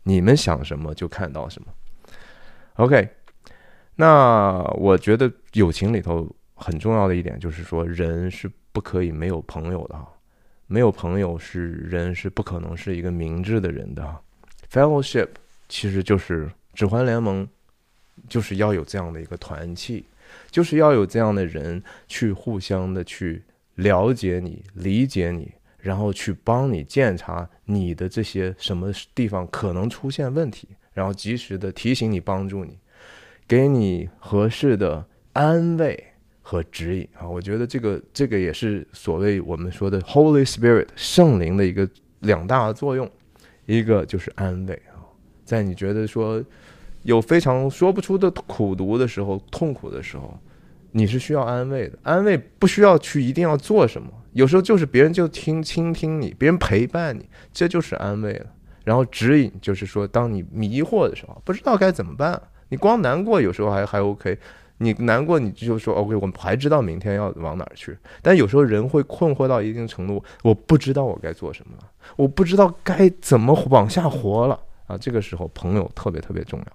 你们想什么就看到什么。OK，那我觉得友情里头很重要的一点就是说，人是不可以没有朋友的哈，没有朋友是人是不可能是一个明智的人的。Fellowship 其实就是指环联盟，就是要有这样的一个团契。就是要有这样的人去互相的去了解你、理解你，然后去帮你检查你的这些什么地方可能出现问题，然后及时的提醒你、帮助你，给你合适的安慰和指引啊！我觉得这个这个也是所谓我们说的 Holy Spirit 圣灵的一个两大作用，一个就是安慰啊，在你觉得说。有非常说不出的苦读的时候，痛苦的时候，你是需要安慰的。安慰不需要去一定要做什么，有时候就是别人就听倾听你，别人陪伴你，这就是安慰了。然后指引就是说，当你迷惑的时候，不知道该怎么办，你光难过有时候还还 OK，你难过你就说 OK，我们还知道明天要往哪儿去。但有时候人会困惑到一定程度，我不知道我该做什么了，我不知道该怎么往下活了啊。这个时候朋友特别特别重要。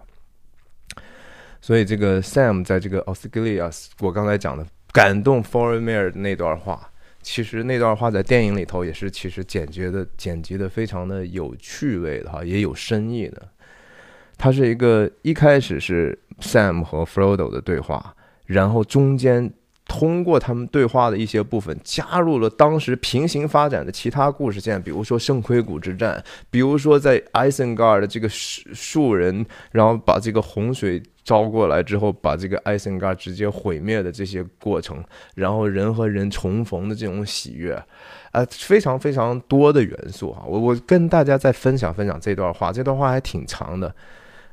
所以这个 Sam 在这个 Osgiliath，我刚才讲的感动 Foreigner 的那段话，其实那段话在电影里头也是其实剪辑的剪辑的非常的有趣味的哈，也有深意的。它是一个一开始是 Sam 和 Frodo 的对话，然后中间。通过他们对话的一些部分，加入了当时平行发展的其他故事线，比如说圣盔谷之战，比如说在 Isengard 的这个树树人，然后把这个洪水招过来之后，把这个 Isengard 直接毁灭的这些过程，然后人和人重逢的这种喜悦，啊，非常非常多的元素啊！我我跟大家再分享分享这段话，这段话还挺长的。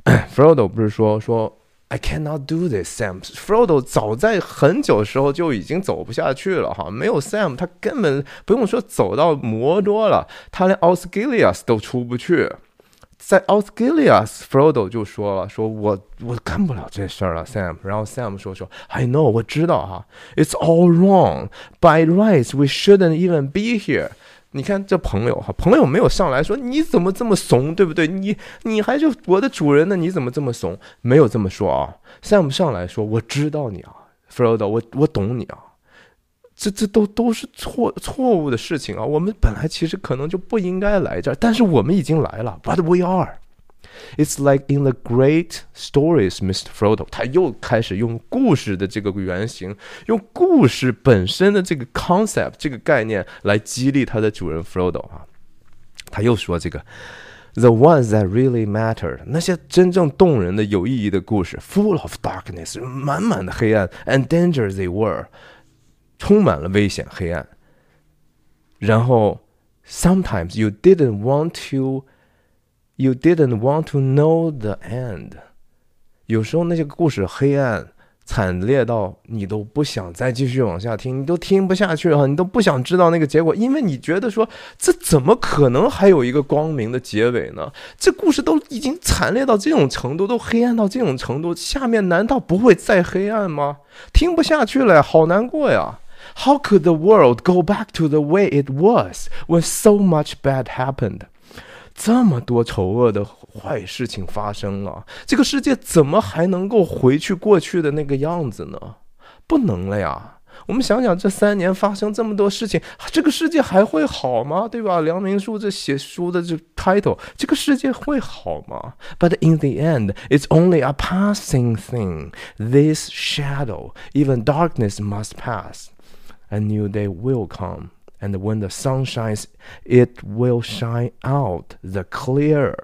Frodo 不是说说。I cannot do this, Sam. Frodo 早在很久时候就已经走不下去了哈，没有 Sam，他根本不用说走到摩多了，他连 Osgiliath 都出不去。在 Osgiliath，Frodo 就说了，说我我干不了这事儿了，Sam。然后 Sam 说说，I know，我知道哈，It's all wrong. By rights, we shouldn't even be here. 你看这朋友哈，朋友没有上来说你怎么这么怂，对不对？你你还是我的主人呢，你怎么这么怂？没有这么说啊。Sam 上来说，我知道你啊，Frodo，我我懂你啊。这这都都是错错误的事情啊。我们本来其实可能就不应该来这儿，但是我们已经来了，But we are。It's like in the great stories, Mr. Frodo。他又开始用故事的这个原型，用故事本身的这个 concept 这个概念来激励他的主人 Frodo 啊。他又说这个 the ones that really matter，那些真正动人的、有意义的故事，full of darkness，满满的黑暗，and danger they were，充满了危险、黑暗。然后 sometimes you didn't want to。You didn't want to know the end。有时候那些故事黑暗惨烈到你都不想再继续往下听，你都听不下去了，你都不想知道那个结果，因为你觉得说这怎么可能还有一个光明的结尾呢？这故事都已经惨烈到这种程度，都黑暗到这种程度，下面难道不会再黑暗吗？听不下去了，好难过呀！How could the world go back to the way it was when so much bad happened？这么多丑恶的坏事情发生了，这个世界怎么还能够回去过去的那个样子呢？不能了呀！我们想想，这三年发生这么多事情，这个世界还会好吗？对吧？梁明书这写书的这 title，这个世界会好吗？But in the end, it's only a passing thing. This shadow, even darkness must pass. A new day will come, and when the sun shines, it will shine out the clear.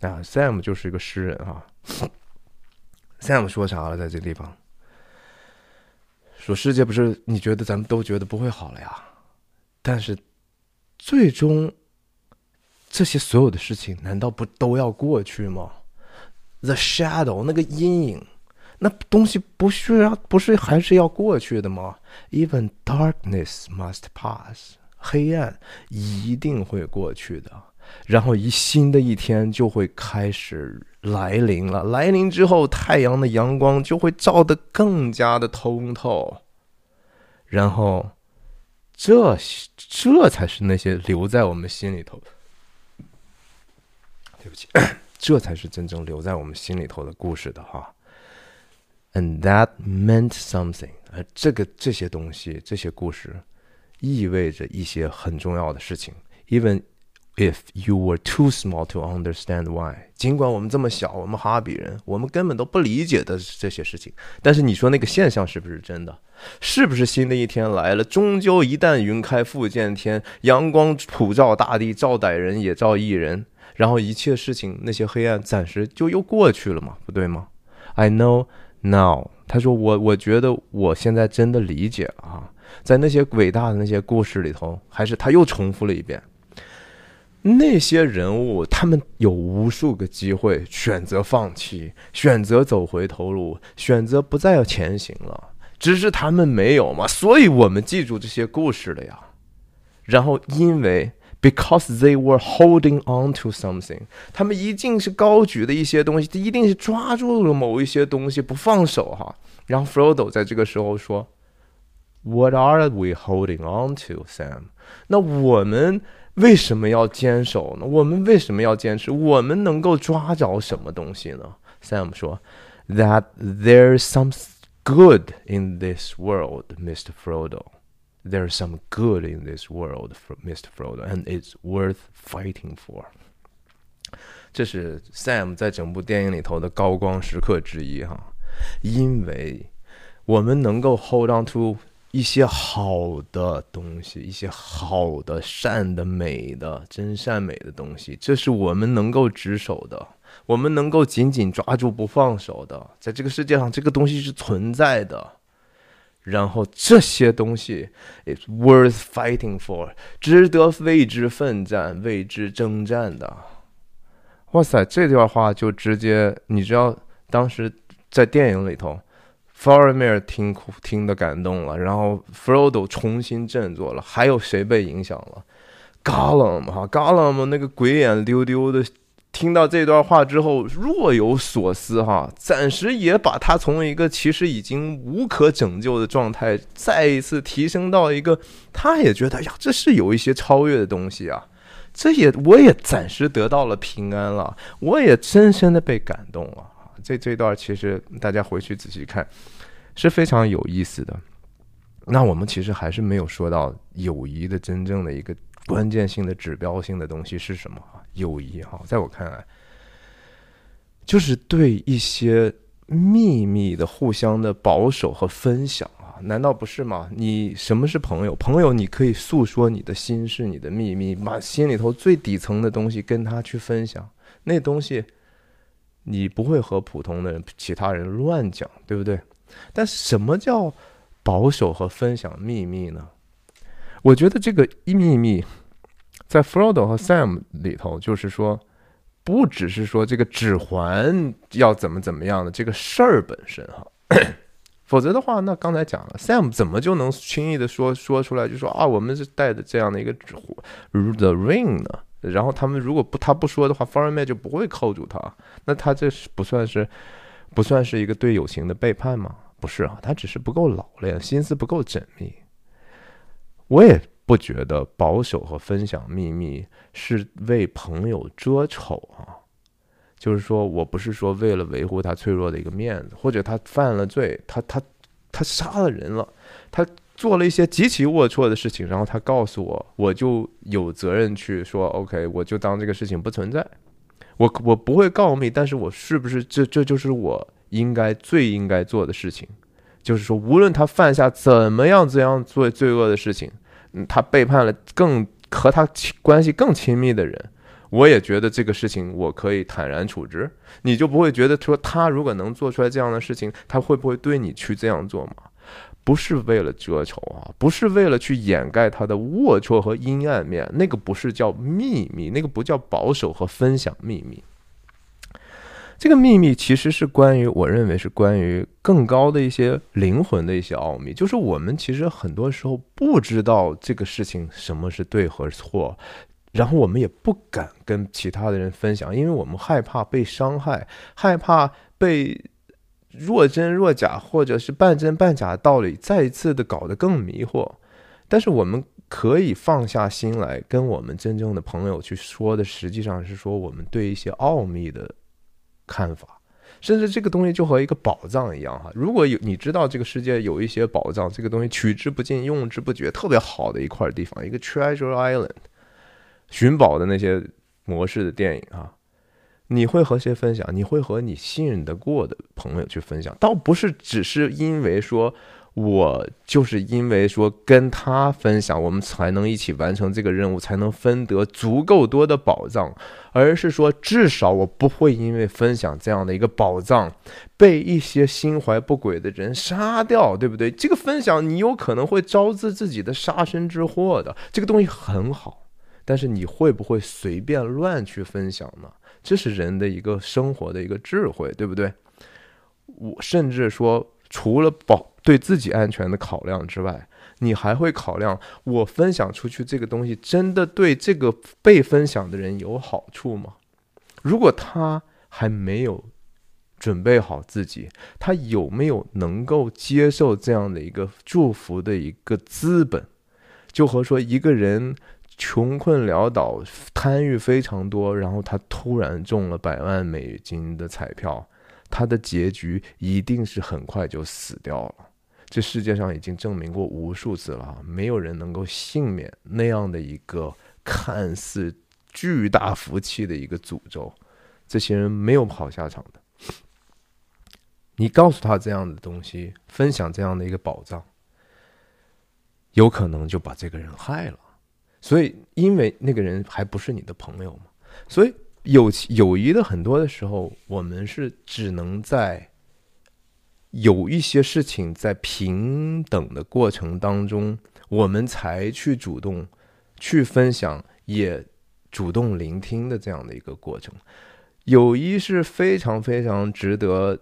啊，Sam 就是一个诗人啊。Sam 说啥了？在这个地方，说世界不是你觉得咱们都觉得不会好了呀？但是最终这些所有的事情，难道不都要过去吗？The shadow 那个阴影，那东西不是要不是还是要过去的吗？Even darkness must pass，黑暗一定会过去的。然后一新的一天就会开始来临了，来临之后，太阳的阳光就会照得更加的通透。然后，这这才是那些留在我们心里头。对不起，这才是真正留在我们心里头的故事的哈。And that meant something。而这个这些东西，这些故事，意味着一些很重要的事情。Even If you were too small to understand why，尽管我们这么小，我们哈比人，我们根本都不理解的这些事情。但是你说那个现象是不是真的？是不是新的一天来了？终究一旦云开复见天，阳光普照大地，照歹人也照义人，然后一切事情那些黑暗暂时就又过去了嘛？不对吗？I know now。他说我我觉得我现在真的理解了啊，在那些伟大的那些故事里头，还是他又重复了一遍。那些人物，他们有无数个机会选择放弃，选择走回头路，选择不再要前行了，只是他们没有嘛。所以我们记住这些故事了呀。然后，因为 because they were holding on to something，他们一定是高举的一些东西，一定是抓住了某一些东西不放手哈。然后，Frodo 在这个时候说：“What are we holding on to, Sam？” 那我们。为什么要坚守呢？我们为什么要坚持？我们能够抓着什么东西呢？Sam 说：“That there's some good in this world, Mr. Frodo. There's some good in this world, Mr. Frodo, and it's worth fighting for.” 这是 Sam 在整部电影里头的高光时刻之一哈，因为我们能够 hold on to。一些好的东西，一些好的、善的、美的、真善美的东西，这是我们能够执守的，我们能够紧紧抓住不放手的。在这个世界上，这个东西是存在的。然后这些东西，it's worth fighting for，值得为之奋战、为之征战的。哇塞，这段话就直接，你知道，当时在电影里头。，Farmer 听听的感动了，然后 Frodo 重新振作了，还有谁被影响了？Gollum 哈，Gollum 那个鬼眼溜溜的，听到这段话之后若有所思哈，暂时也把他从一个其实已经无可拯救的状态，再一次提升到一个，他也觉得呀，这是有一些超越的东西啊，这也我也暂时得到了平安了，我也深深的被感动了。这这段其实大家回去仔细看，是非常有意思的。那我们其实还是没有说到友谊的真正的一个关键性的指标性的东西是什么？友谊哈，在我看来，就是对一些秘密的互相的保守和分享啊，难道不是吗？你什么是朋友？朋友，你可以诉说你的心事、你的秘密，把心里头最底层的东西跟他去分享，那东西。你不会和普通的其他人乱讲，对不对？但什么叫保守和分享秘密呢？我觉得这个秘密在 Frodo 和 Sam 里头，就是说，不只是说这个指环要怎么怎么样的这个事儿本身哈，否则的话，那刚才讲了，Sam 怎么就能轻易的说说出来，就说啊，我们是带着这样的一个指环，The Ring 呢？然后他们如果不他不说的话 f a r m a n 就不会扣住他。那他这是不算是不算是一个对友情的背叛吗？不是啊，他只是不够老练，心思不够缜密。我也不觉得保守和分享秘密是为朋友遮丑啊。就是说我不是说为了维护他脆弱的一个面子，或者他犯了罪，他他他杀了人了，他做了一些极其龌龊的事情，然后他告诉我，我就有责任去说，OK，我就当这个事情不存在。我我不会告密，但是我是不是这这就是我应该最应该做的事情？就是说，无论他犯下怎么样怎样做罪恶的事情，嗯，他背叛了更和他关系更亲密的人，我也觉得这个事情我可以坦然处置。你就不会觉得说他如果能做出来这样的事情，他会不会对你去这样做吗？不是为了遮丑啊，不是为了去掩盖他的龌龊和阴暗面，那个不是叫秘密，那个不叫保守和分享秘密。这个秘密其实是关于，我认为是关于更高的一些灵魂的一些奥秘，就是我们其实很多时候不知道这个事情什么是对和错，然后我们也不敢跟其他的人分享，因为我们害怕被伤害，害怕被。若真若假，或者是半真半假的道理，再一次的搞得更迷惑。但是我们可以放下心来，跟我们真正的朋友去说的，实际上是说我们对一些奥秘的看法，甚至这个东西就和一个宝藏一样哈。如果有你知道这个世界有一些宝藏，这个东西取之不尽、用之不绝，特别好的一块地方，一个 Treasure Island，寻宝的那些模式的电影啊。你会和谁分享？你会和你信任得过的朋友去分享，倒不是只是因为说，我就是因为说跟他分享，我们才能一起完成这个任务，才能分得足够多的宝藏，而是说，至少我不会因为分享这样的一个宝藏，被一些心怀不轨的人杀掉，对不对？这个分享你有可能会招致自己的杀身之祸的。这个东西很好，但是你会不会随便乱去分享呢？这是人的一个生活的一个智慧，对不对？我甚至说，除了保对自己安全的考量之外，你还会考量我分享出去这个东西真的对这个被分享的人有好处吗？如果他还没有准备好自己，他有没有能够接受这样的一个祝福的一个资本？就和说一个人。穷困潦倒，贪欲非常多，然后他突然中了百万美金的彩票，他的结局一定是很快就死掉了。这世界上已经证明过无数次了，没有人能够幸免那样的一个看似巨大福气的一个诅咒。这些人没有好下场的。你告诉他这样的东西，分享这样的一个宝藏，有可能就把这个人害了。所以，因为那个人还不是你的朋友嘛，所以友友谊的很多的时候，我们是只能在有一些事情在平等的过程当中，我们才去主动去分享，也主动聆听的这样的一个过程。友谊是非常非常值得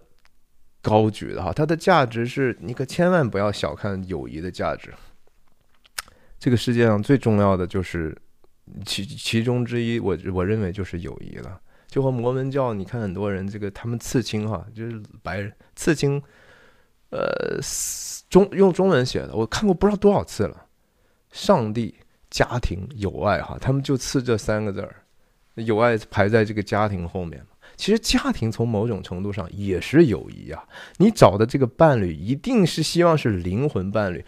高举的哈，它的价值是你可千万不要小看友谊的价值。这个世界上最重要的就是其其中之一，我我认为就是友谊了。就和摩门教，你看很多人这个他们刺青哈，就是白人刺青，呃，中用中文写的，我看过不知道多少次了。上帝、家庭、友爱哈，他们就刺这三个字儿，友爱排在这个家庭后面其实家庭从某种程度上也是友谊啊。你找的这个伴侣一定是希望是灵魂伴侣。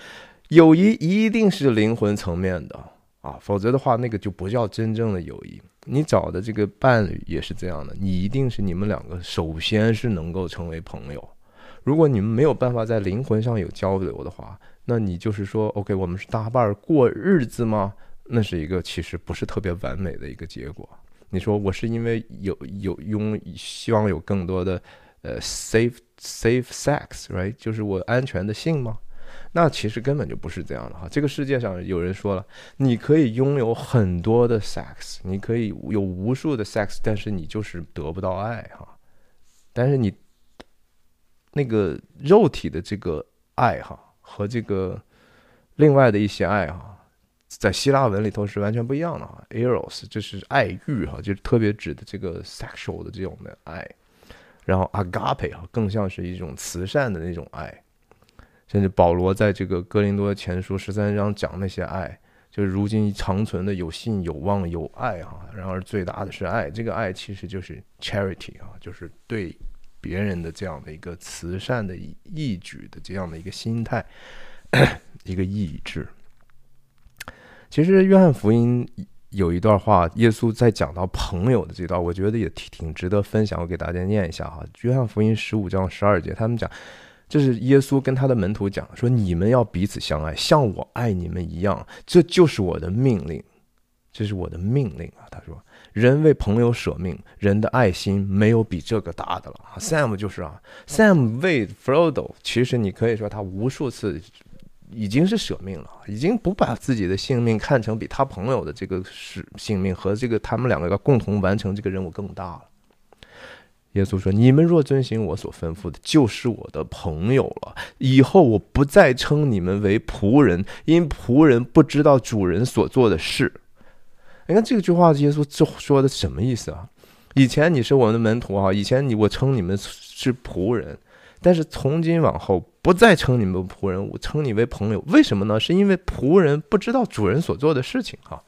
友谊一定是灵魂层面的啊，否则的话，那个就不叫真正的友谊。你找的这个伴侣也是这样的，你一定是你们两个首先是能够成为朋友。如果你们没有办法在灵魂上有交流的话，那你就是说，OK，我们是搭伴过日子吗？那是一个其实不是特别完美的一个结果。你说我是因为有有拥希望有更多的呃 safe safe sex，right？就是我安全的性吗？那其实根本就不是这样的哈。这个世界上有人说了，你可以拥有很多的 sex，你可以有无数的 sex，但是你就是得不到爱哈。但是你那个肉体的这个爱哈，和这个另外的一些爱哈，在希腊文里头是完全不一样的哈。eros 这是爱欲哈，就是特别指的这个 sexual 的这种的爱。然后 agape 哈，更像是一种慈善的那种爱。甚至保罗在这个哥林多前书十三章讲那些爱，就是如今长存的有信、有望、有爱啊。然而最大的是爱，这个爱其实就是 charity 啊，就是对别人的这样的一个慈善的义举的这样的一个心态，一个意志。其实约翰福音有一段话，耶稣在讲到朋友的这段，我觉得也挺挺值得分享，我给大家念一下哈。约翰福音十五章十二节，他们讲，这是耶稣跟他的门徒讲说：“你们要彼此相爱，像我爱你们一样，这就是我的命令，这是我的命令啊。”他说。人为朋友舍命，人的爱心没有比这个大的了。Sam 就是啊，Sam 为 Frodo，其实你可以说他无数次已经是舍命了，已经不把自己的性命看成比他朋友的这个是性命和这个他们两个要共同完成这个任务更大了。耶稣说：“你们若遵行我所吩咐的，就是我的朋友了。以后我不再称你们为仆人，因仆人不知道主人所做的事。”你看这句话，耶稣这说的什么意思啊？以前你是我们的门徒啊，以前你我称你们是仆人，但是从今往后不再称你们仆人，我称你为朋友。为什么呢？是因为仆人不知道主人所做的事情哈。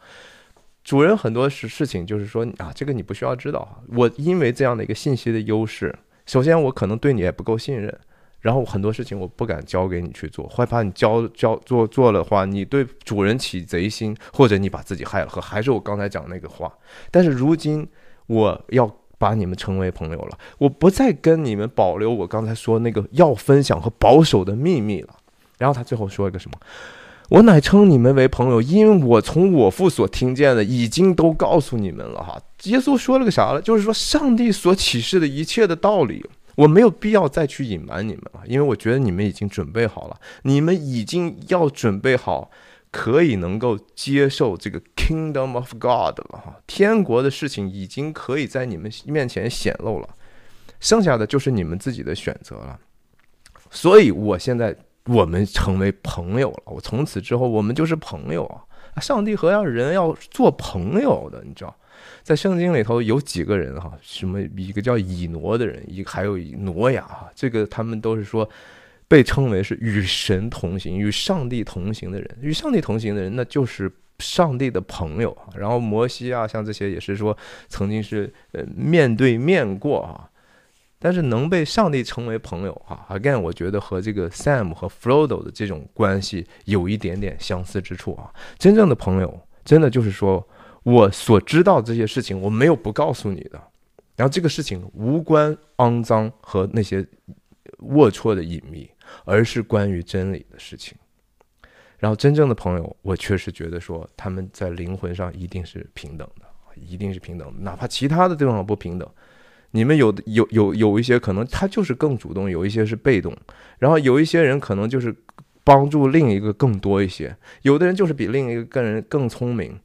主人很多事事情就是说啊，这个你不需要知道啊。我因为这样的一个信息的优势，首先我可能对你也不够信任。然后很多事情我不敢交给你去做，害怕你交交做做的话，你对主人起贼心，或者你把自己害了。和还是我刚才讲那个话。但是如今我要把你们称为朋友了，我不再跟你们保留我刚才说那个要分享和保守的秘密了。然后他最后说一个什么？我乃称你们为朋友，因为我从我父所听见的已经都告诉你们了哈。耶稣说了个啥了？就是说上帝所启示的一切的道理。我没有必要再去隐瞒你们了，因为我觉得你们已经准备好了，你们已经要准备好，可以能够接受这个 Kingdom of God 了哈，天国的事情已经可以在你们面前显露了，剩下的就是你们自己的选择了。所以，我现在我们成为朋友了，我从此之后我们就是朋友啊！上帝和要人要做朋友的，你知道。在圣经里头有几个人哈？什么一个叫以挪的人，一还有挪亚哈，这个他们都是说被称为是与神同行、与上帝同行的人。与上帝同行的人，那就是上帝的朋友啊。然后摩西啊，像这些也是说曾经是呃面对面过啊。但是能被上帝称为朋友哈，again，我觉得和这个 Sam 和 Frodo 的这种关系有一点点相似之处啊。真正的朋友，真的就是说。我所知道这些事情，我没有不告诉你的。然后这个事情无关肮脏和那些龌龊的隐秘，而是关于真理的事情。然后真正的朋友，我确实觉得说他们在灵魂上一定是平等的，一定是平等的，哪怕其他的地方不平等。你们有的有有有一些可能他就是更主动，有一些是被动，然后有一些人可能就是帮助另一个更多一些，有的人就是比另一个更人更聪明。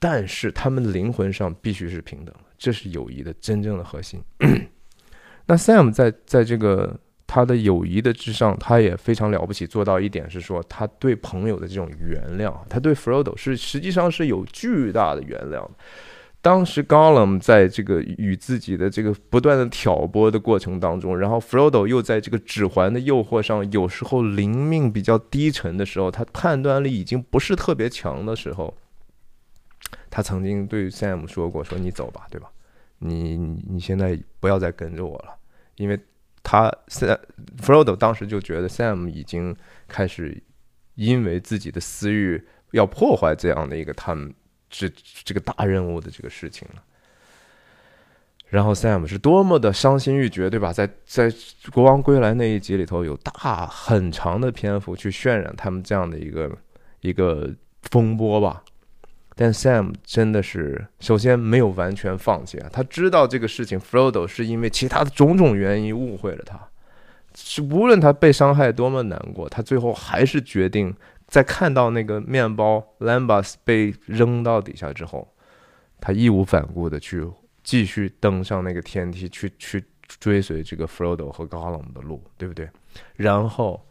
但是他们的灵魂上必须是平等，这是友谊的真正的核心。那 Sam 在在这个他的友谊的之上，他也非常了不起，做到一点是说，他对朋友的这种原谅，他对 Frodo 是实际上是有巨大的原谅。当时 Gollum 在这个与自己的这个不断的挑拨的过程当中，然后 Frodo 又在这个指环的诱惑上，有时候灵命比较低沉的时候，他判断力已经不是特别强的时候。他曾经对 Sam 说过：“说你走吧，对吧？你你现在不要再跟着我了，因为他 Sam Frodo 当时就觉得 Sam 已经开始因为自己的私欲要破坏这样的一个他们这这个大任务的这个事情了。然后 Sam 是多么的伤心欲绝，对吧？在在国王归来那一集里头，有大很长的篇幅去渲染他们这样的一个一个风波吧。”但 Sam 真的是首先没有完全放弃啊，他知道这个事情，Frodo 是因为其他的种种原因误会了他，是无论他被伤害多么难过，他最后还是决定在看到那个面包 Lambas 被扔到底下之后，他义无反顾的去继续登上那个天梯，去去追随这个 Frodo 和 Gollum 的路，对不对？然后。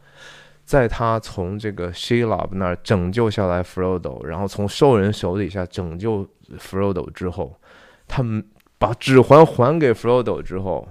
在他从这个 Shelob 那儿拯救下来 Frodo，然后从兽人手底下拯救 Frodo 之后，他们把指环还给 Frodo 之后，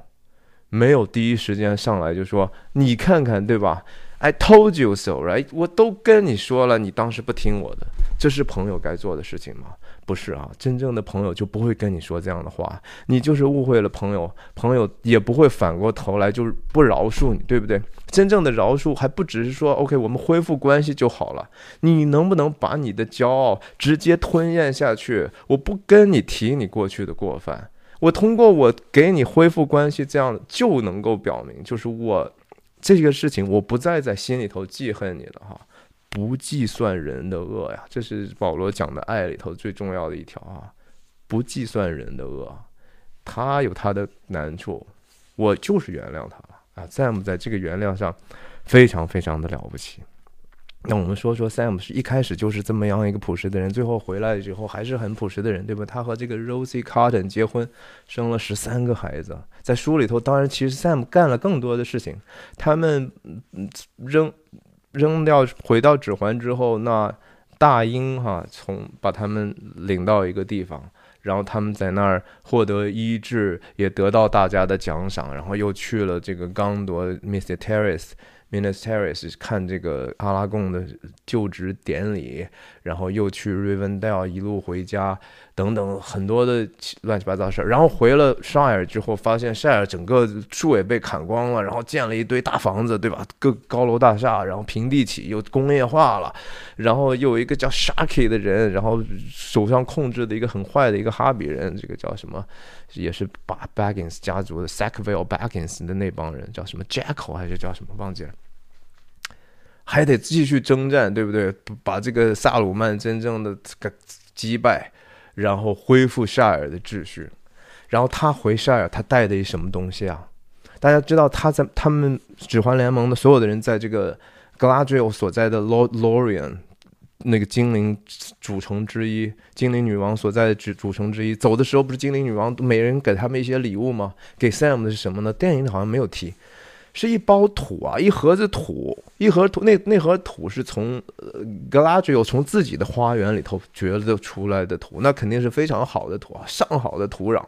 没有第一时间上来就说：“你看看，对吧？I told you so, right？我都跟你说了，你当时不听我的，这是朋友该做的事情吗？不是啊，真正的朋友就不会跟你说这样的话，你就是误会了朋友，朋友也不会反过头来就是不饶恕你，对不对？真正的饶恕还不只是说 OK，我们恢复关系就好了，你能不能把你的骄傲直接吞咽下去？我不跟你提你过去的过犯，我通过我给你恢复关系，这样就能够表明，就是我这个事情我不再在心里头记恨你了哈。不计算人的恶呀，这是保罗讲的爱里头最重要的一条啊！不计算人的恶，他有他的难处，我就是原谅他了啊！Sam 在这个原谅上非常非常的了不起。那我们说说 Sam 是一开始就是这么样一个朴实的人，最后回来之后还是很朴实的人，对吧？他和这个 Rosie Cotton 结婚，生了十三个孩子。在书里头，当然其实 Sam 干了更多的事情，他们扔。扔掉回到指环之后，那大英哈从把他们领到一个地方，然后他们在那儿获得医治，也得到大家的奖赏，然后又去了这个刚铎 Mr. Terrace。Minas Terrace 看这个阿拉贡的就职典礼，然后又去 Rivendell 一路回家，等等很多的乱七八糟事儿。然后回了 Shire 之后，发现 Shire 整个树也被砍光了，然后建了一堆大房子，对吧？各高楼大厦，然后平地起又工业化了。然后又有一个叫 Sharky 的人，然后手上控制的一个很坏的一个哈比人，这个叫什么？也是把 Baggins 家族的 Sackville Baggins 的那帮人叫什么 Jackal 还是叫什么忘记了，还得继续征战，对不对？把这个萨鲁曼真正的这个击败，然后恢复夏尔的秩序。然后他回夏尔，他带的一什么东西啊？大家知道他在他们指环联盟的所有的人，在这个 Gladriel 所在的 Lorian。那个精灵主城之一，精灵女王所在的主主城之一，走的时候不是精灵女王每人给他们一些礼物吗？给 Sam 的是什么呢？电影里好像没有提，是一包土啊，一盒子土，一盒土，那那盒土是从呃 Galadriel 从自己的花园里头掘的出来的土，那肯定是非常好的土啊，上好的土壤。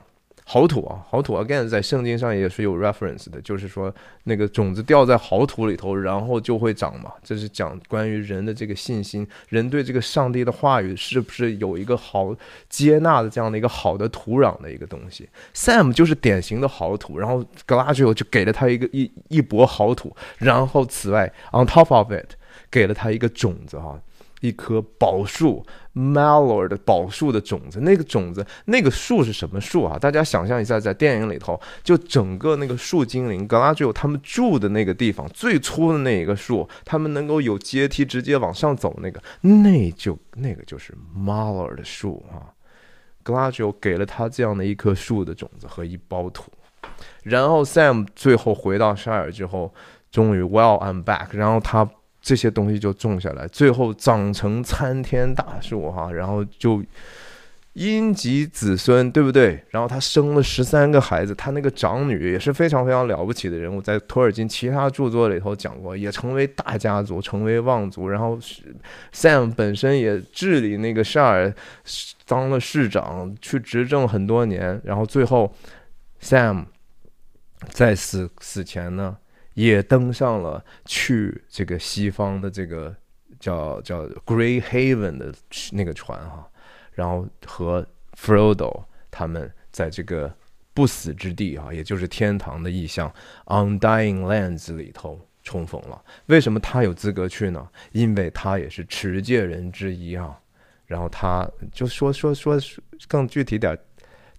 好土啊，好土！Again，在圣经上也是有 reference 的，就是说那个种子掉在好土里头，然后就会长嘛。这是讲关于人的这个信心，人对这个上帝的话语是不是有一个好接纳的这样的一个好的土壤的一个东西。Sam 就是典型的好土，然后 g l a d i e l 就给了他一个一一钵好土，然后此外 on top of it 给了他一个种子哈。一棵宝树，Malor 的宝树的种子，那个种子，那个树是什么树啊？大家想象一下，在电影里头，就整个那个树精灵格拉吉欧他们住的那个地方，最粗的那一个树，他们能够有阶梯直接往上走，那个，那就那个就是 Mallard 的树啊。格拉吉欧给了他这样的一棵树的种子和一包土，然后 Sam 最后回到沙尔之后，终于 Well I'm back，然后他。这些东西就种下来，最后长成参天大树哈，然后就荫及子孙，对不对？然后他生了十三个孩子，他那个长女也是非常非常了不起的人物，在托尔金其他著作里头讲过，也成为大家族，成为望族。然后 Sam 本身也治理那个沙尔，当了市长，去执政很多年。然后最后 Sam 在死死前呢。也登上了去这个西方的这个叫叫 Grey Haven 的那个船哈，然后和 Frodo 他们在这个不死之地啊，也就是天堂的意象 Undying Lands 里头重逢了。为什么他有资格去呢？因为他也是持戒人之一啊。然后他就说说说更具体点。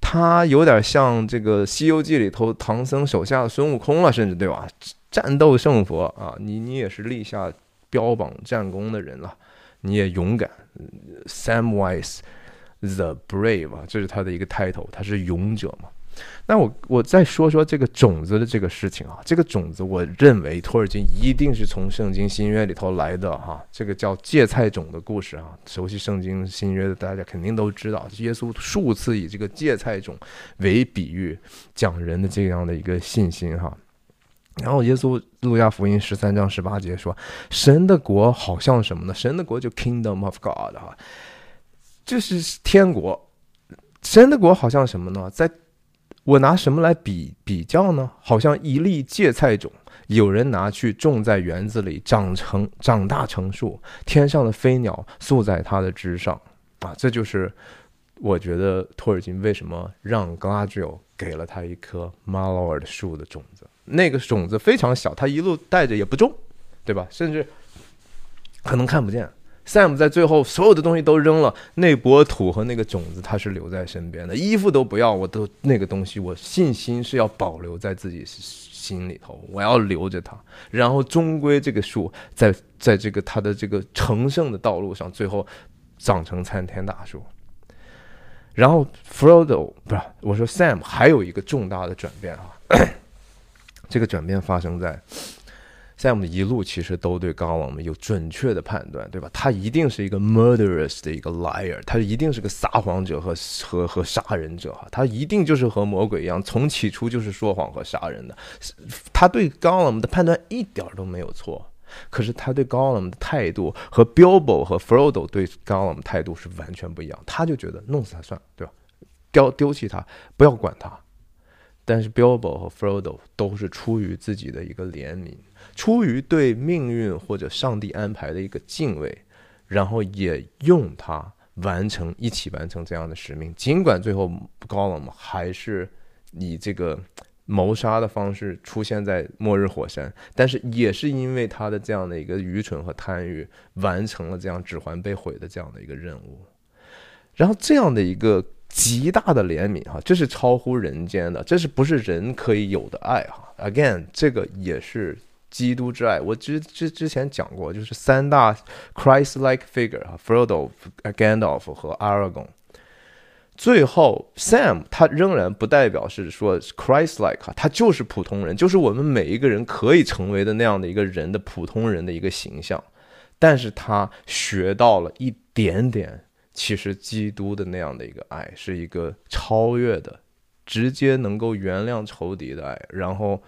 他有点像这个《西游记》里头唐僧手下的孙悟空了，甚至对吧？战斗胜佛啊！你你也是立下标榜战功的人了，你也勇敢。Samwise the Brave 啊，这是他的一个 title，他是勇者嘛。那我我再说说这个种子的这个事情啊，这个种子，我认为托尔金一定是从圣经新约里头来的哈。这个叫芥菜种的故事啊，熟悉圣经新约的大家肯定都知道，耶稣数次以这个芥菜种为比喻，讲人的这样的一个信心哈。然后耶稣路加福音十三章十八节说，神的国好像什么呢？神的国就 Kingdom of God 哈，这是天国。神的国好像什么呢？在我拿什么来比比较呢？好像一粒芥菜种，有人拿去种在园子里，长成长大成树，天上的飞鸟宿在它的枝上，啊，这就是我觉得托尔金为什么让 g l a d r i l 给了他一棵 Mallard 树的种子？那个种子非常小，他一路带着也不重，对吧？甚至可能看不见。Sam 在最后所有的东西都扔了，那波土和那个种子他是留在身边的，衣服都不要，我都那个东西，我信心是要保留在自己心里头，我要留着它。然后终归这个树在在这个它的这个成圣的道路上，最后长成参天大树。然后 Frodo 不是我说 Sam 还有一个重大的转变啊，这个转变发生在。Sam 一路其实都对 Gollum 有准确的判断，对吧？他一定是一个 murderous 的一个 liar，他一定是个撒谎者和和和杀人者哈，他一定就是和魔鬼一样，从起初就是说谎和杀人的。他对 Gollum 的判断一点都没有错，可是他对 Gollum 的态度和 Bilbo 和 Frodo 对 Gollum 态度是完全不一样。他就觉得弄死他算了，对吧？丢丢弃他，不要管他。但是 Bilbo 和 Frodo 都是出于自己的一个怜悯。出于对命运或者上帝安排的一个敬畏，然后也用它完成一起完成这样的使命。尽管最后高冷嘛还是以这个谋杀的方式出现在末日火山，但是也是因为他的这样的一个愚蠢和贪欲，完成了这样指环被毁的这样的一个任务。然后这样的一个极大的怜悯哈，这是超乎人间的，这是不是人可以有的爱哈？Again，这个也是。基督之爱，我之之之前讲过，就是三大 Christ-like figure 啊，Frodo、Gandalf 和 Aragon。最后 Sam 他仍然不代表是说 Christ-like，他就是普通人，就是我们每一个人可以成为的那样的一个人的普通人的一个形象。但是他学到了一点点，其实基督的那样的一个爱，是一个超越的、直接能够原谅仇敌的爱，然后。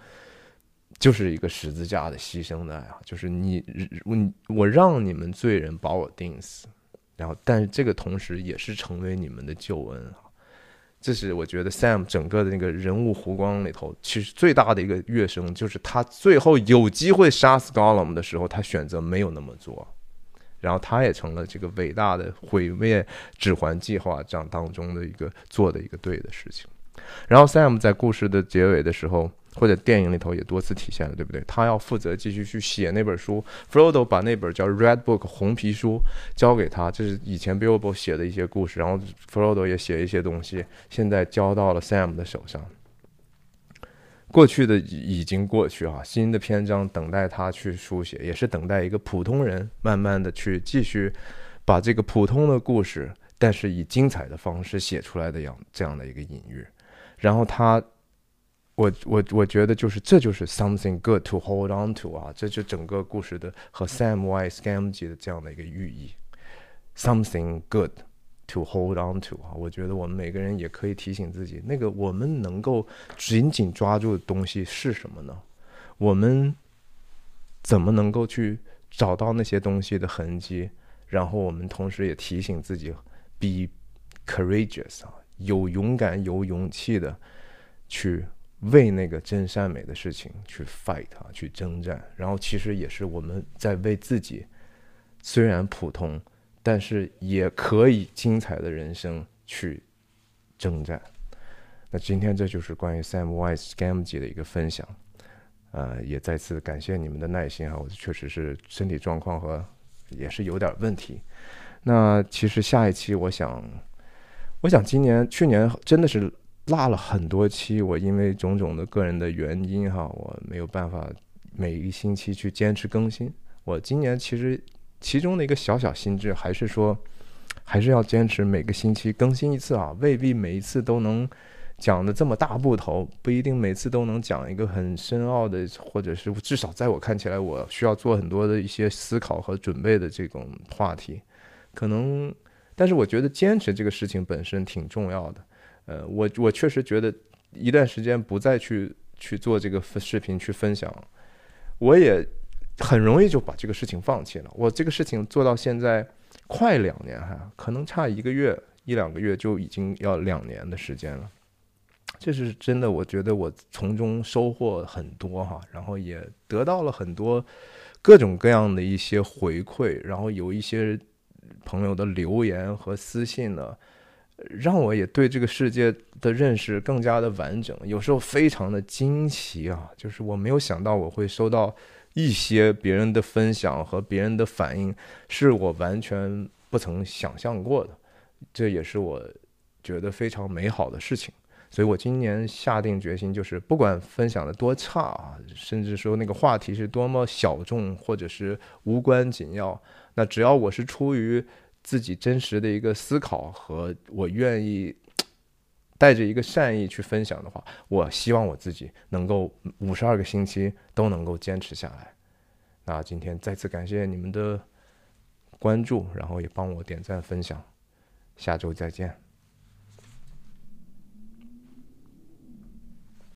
就是一个十字架的牺牲的爱啊！就是你我我让你们罪人把我钉死，然后但是这个同时也是成为你们的救恩啊！这是我觉得 Sam 整个的那个人物弧光里头，其实最大的一个跃升，就是他最后有机会杀死 Gollum 的时候，他选择没有那么做，然后他也成了这个伟大的毁灭指环计划这样当中的一个做的一个对的事情。然后 Sam 在故事的结尾的时候。或者电影里头也多次体现了，对不对？他要负责继续去写那本书。Frodo 把那本叫《Red Book》红皮书交给他，这是以前 Bilbo 写的一些故事，然后 Frodo 也写一些东西，现在交到了 Sam 的手上。过去的已经过去啊，新的篇章等待他去书写，也是等待一个普通人慢慢的去继续把这个普通的故事，但是以精彩的方式写出来的样这样的一个隐喻，然后他。我我我觉得就是这就是 something good to hold on to 啊，这就整个故事的和 Sam Y Scam 级的这样的一个寓意，something good to hold on to 啊，我觉得我们每个人也可以提醒自己，那个我们能够紧紧抓住的东西是什么呢？我们怎么能够去找到那些东西的痕迹？然后我们同时也提醒自己，be courageous 啊，有勇敢有勇气的去。为那个真善美的事情去 fight 啊，去征战，然后其实也是我们在为自己虽然普通，但是也可以精彩的人生去征战。那今天这就是关于 Sam Wise Gamgee 的一个分享，呃，也再次感谢你们的耐心哈，我确实是身体状况和也是有点问题。那其实下一期我想，我想今年去年真的是。落了很多期，我因为种种的个人的原因哈，我没有办法每一星期去坚持更新。我今年其实其中的一个小小心智，还是说还是要坚持每个星期更新一次啊，未必每一次都能讲的这么大部头，不一定每次都能讲一个很深奥的，或者是至少在我看起来，我需要做很多的一些思考和准备的这种话题，可能，但是我觉得坚持这个事情本身挺重要的。呃，我我确实觉得一段时间不再去去做这个视频去分享，我也很容易就把这个事情放弃了。我这个事情做到现在快两年哈，可能差一个月一两个月就已经要两年的时间了。这是真的，我觉得我从中收获很多哈，然后也得到了很多各种各样的一些回馈，然后有一些朋友的留言和私信呢。让我也对这个世界的认识更加的完整。有时候非常的惊奇啊，就是我没有想到我会收到一些别人的分享和别人的反应，是我完全不曾想象过的。这也是我觉得非常美好的事情。所以我今年下定决心，就是不管分享的多差啊，甚至说那个话题是多么小众或者是无关紧要，那只要我是出于自己真实的一个思考和我愿意带着一个善意去分享的话，我希望我自己能够五十二个星期都能够坚持下来。那今天再次感谢你们的关注，然后也帮我点赞分享，下周再见。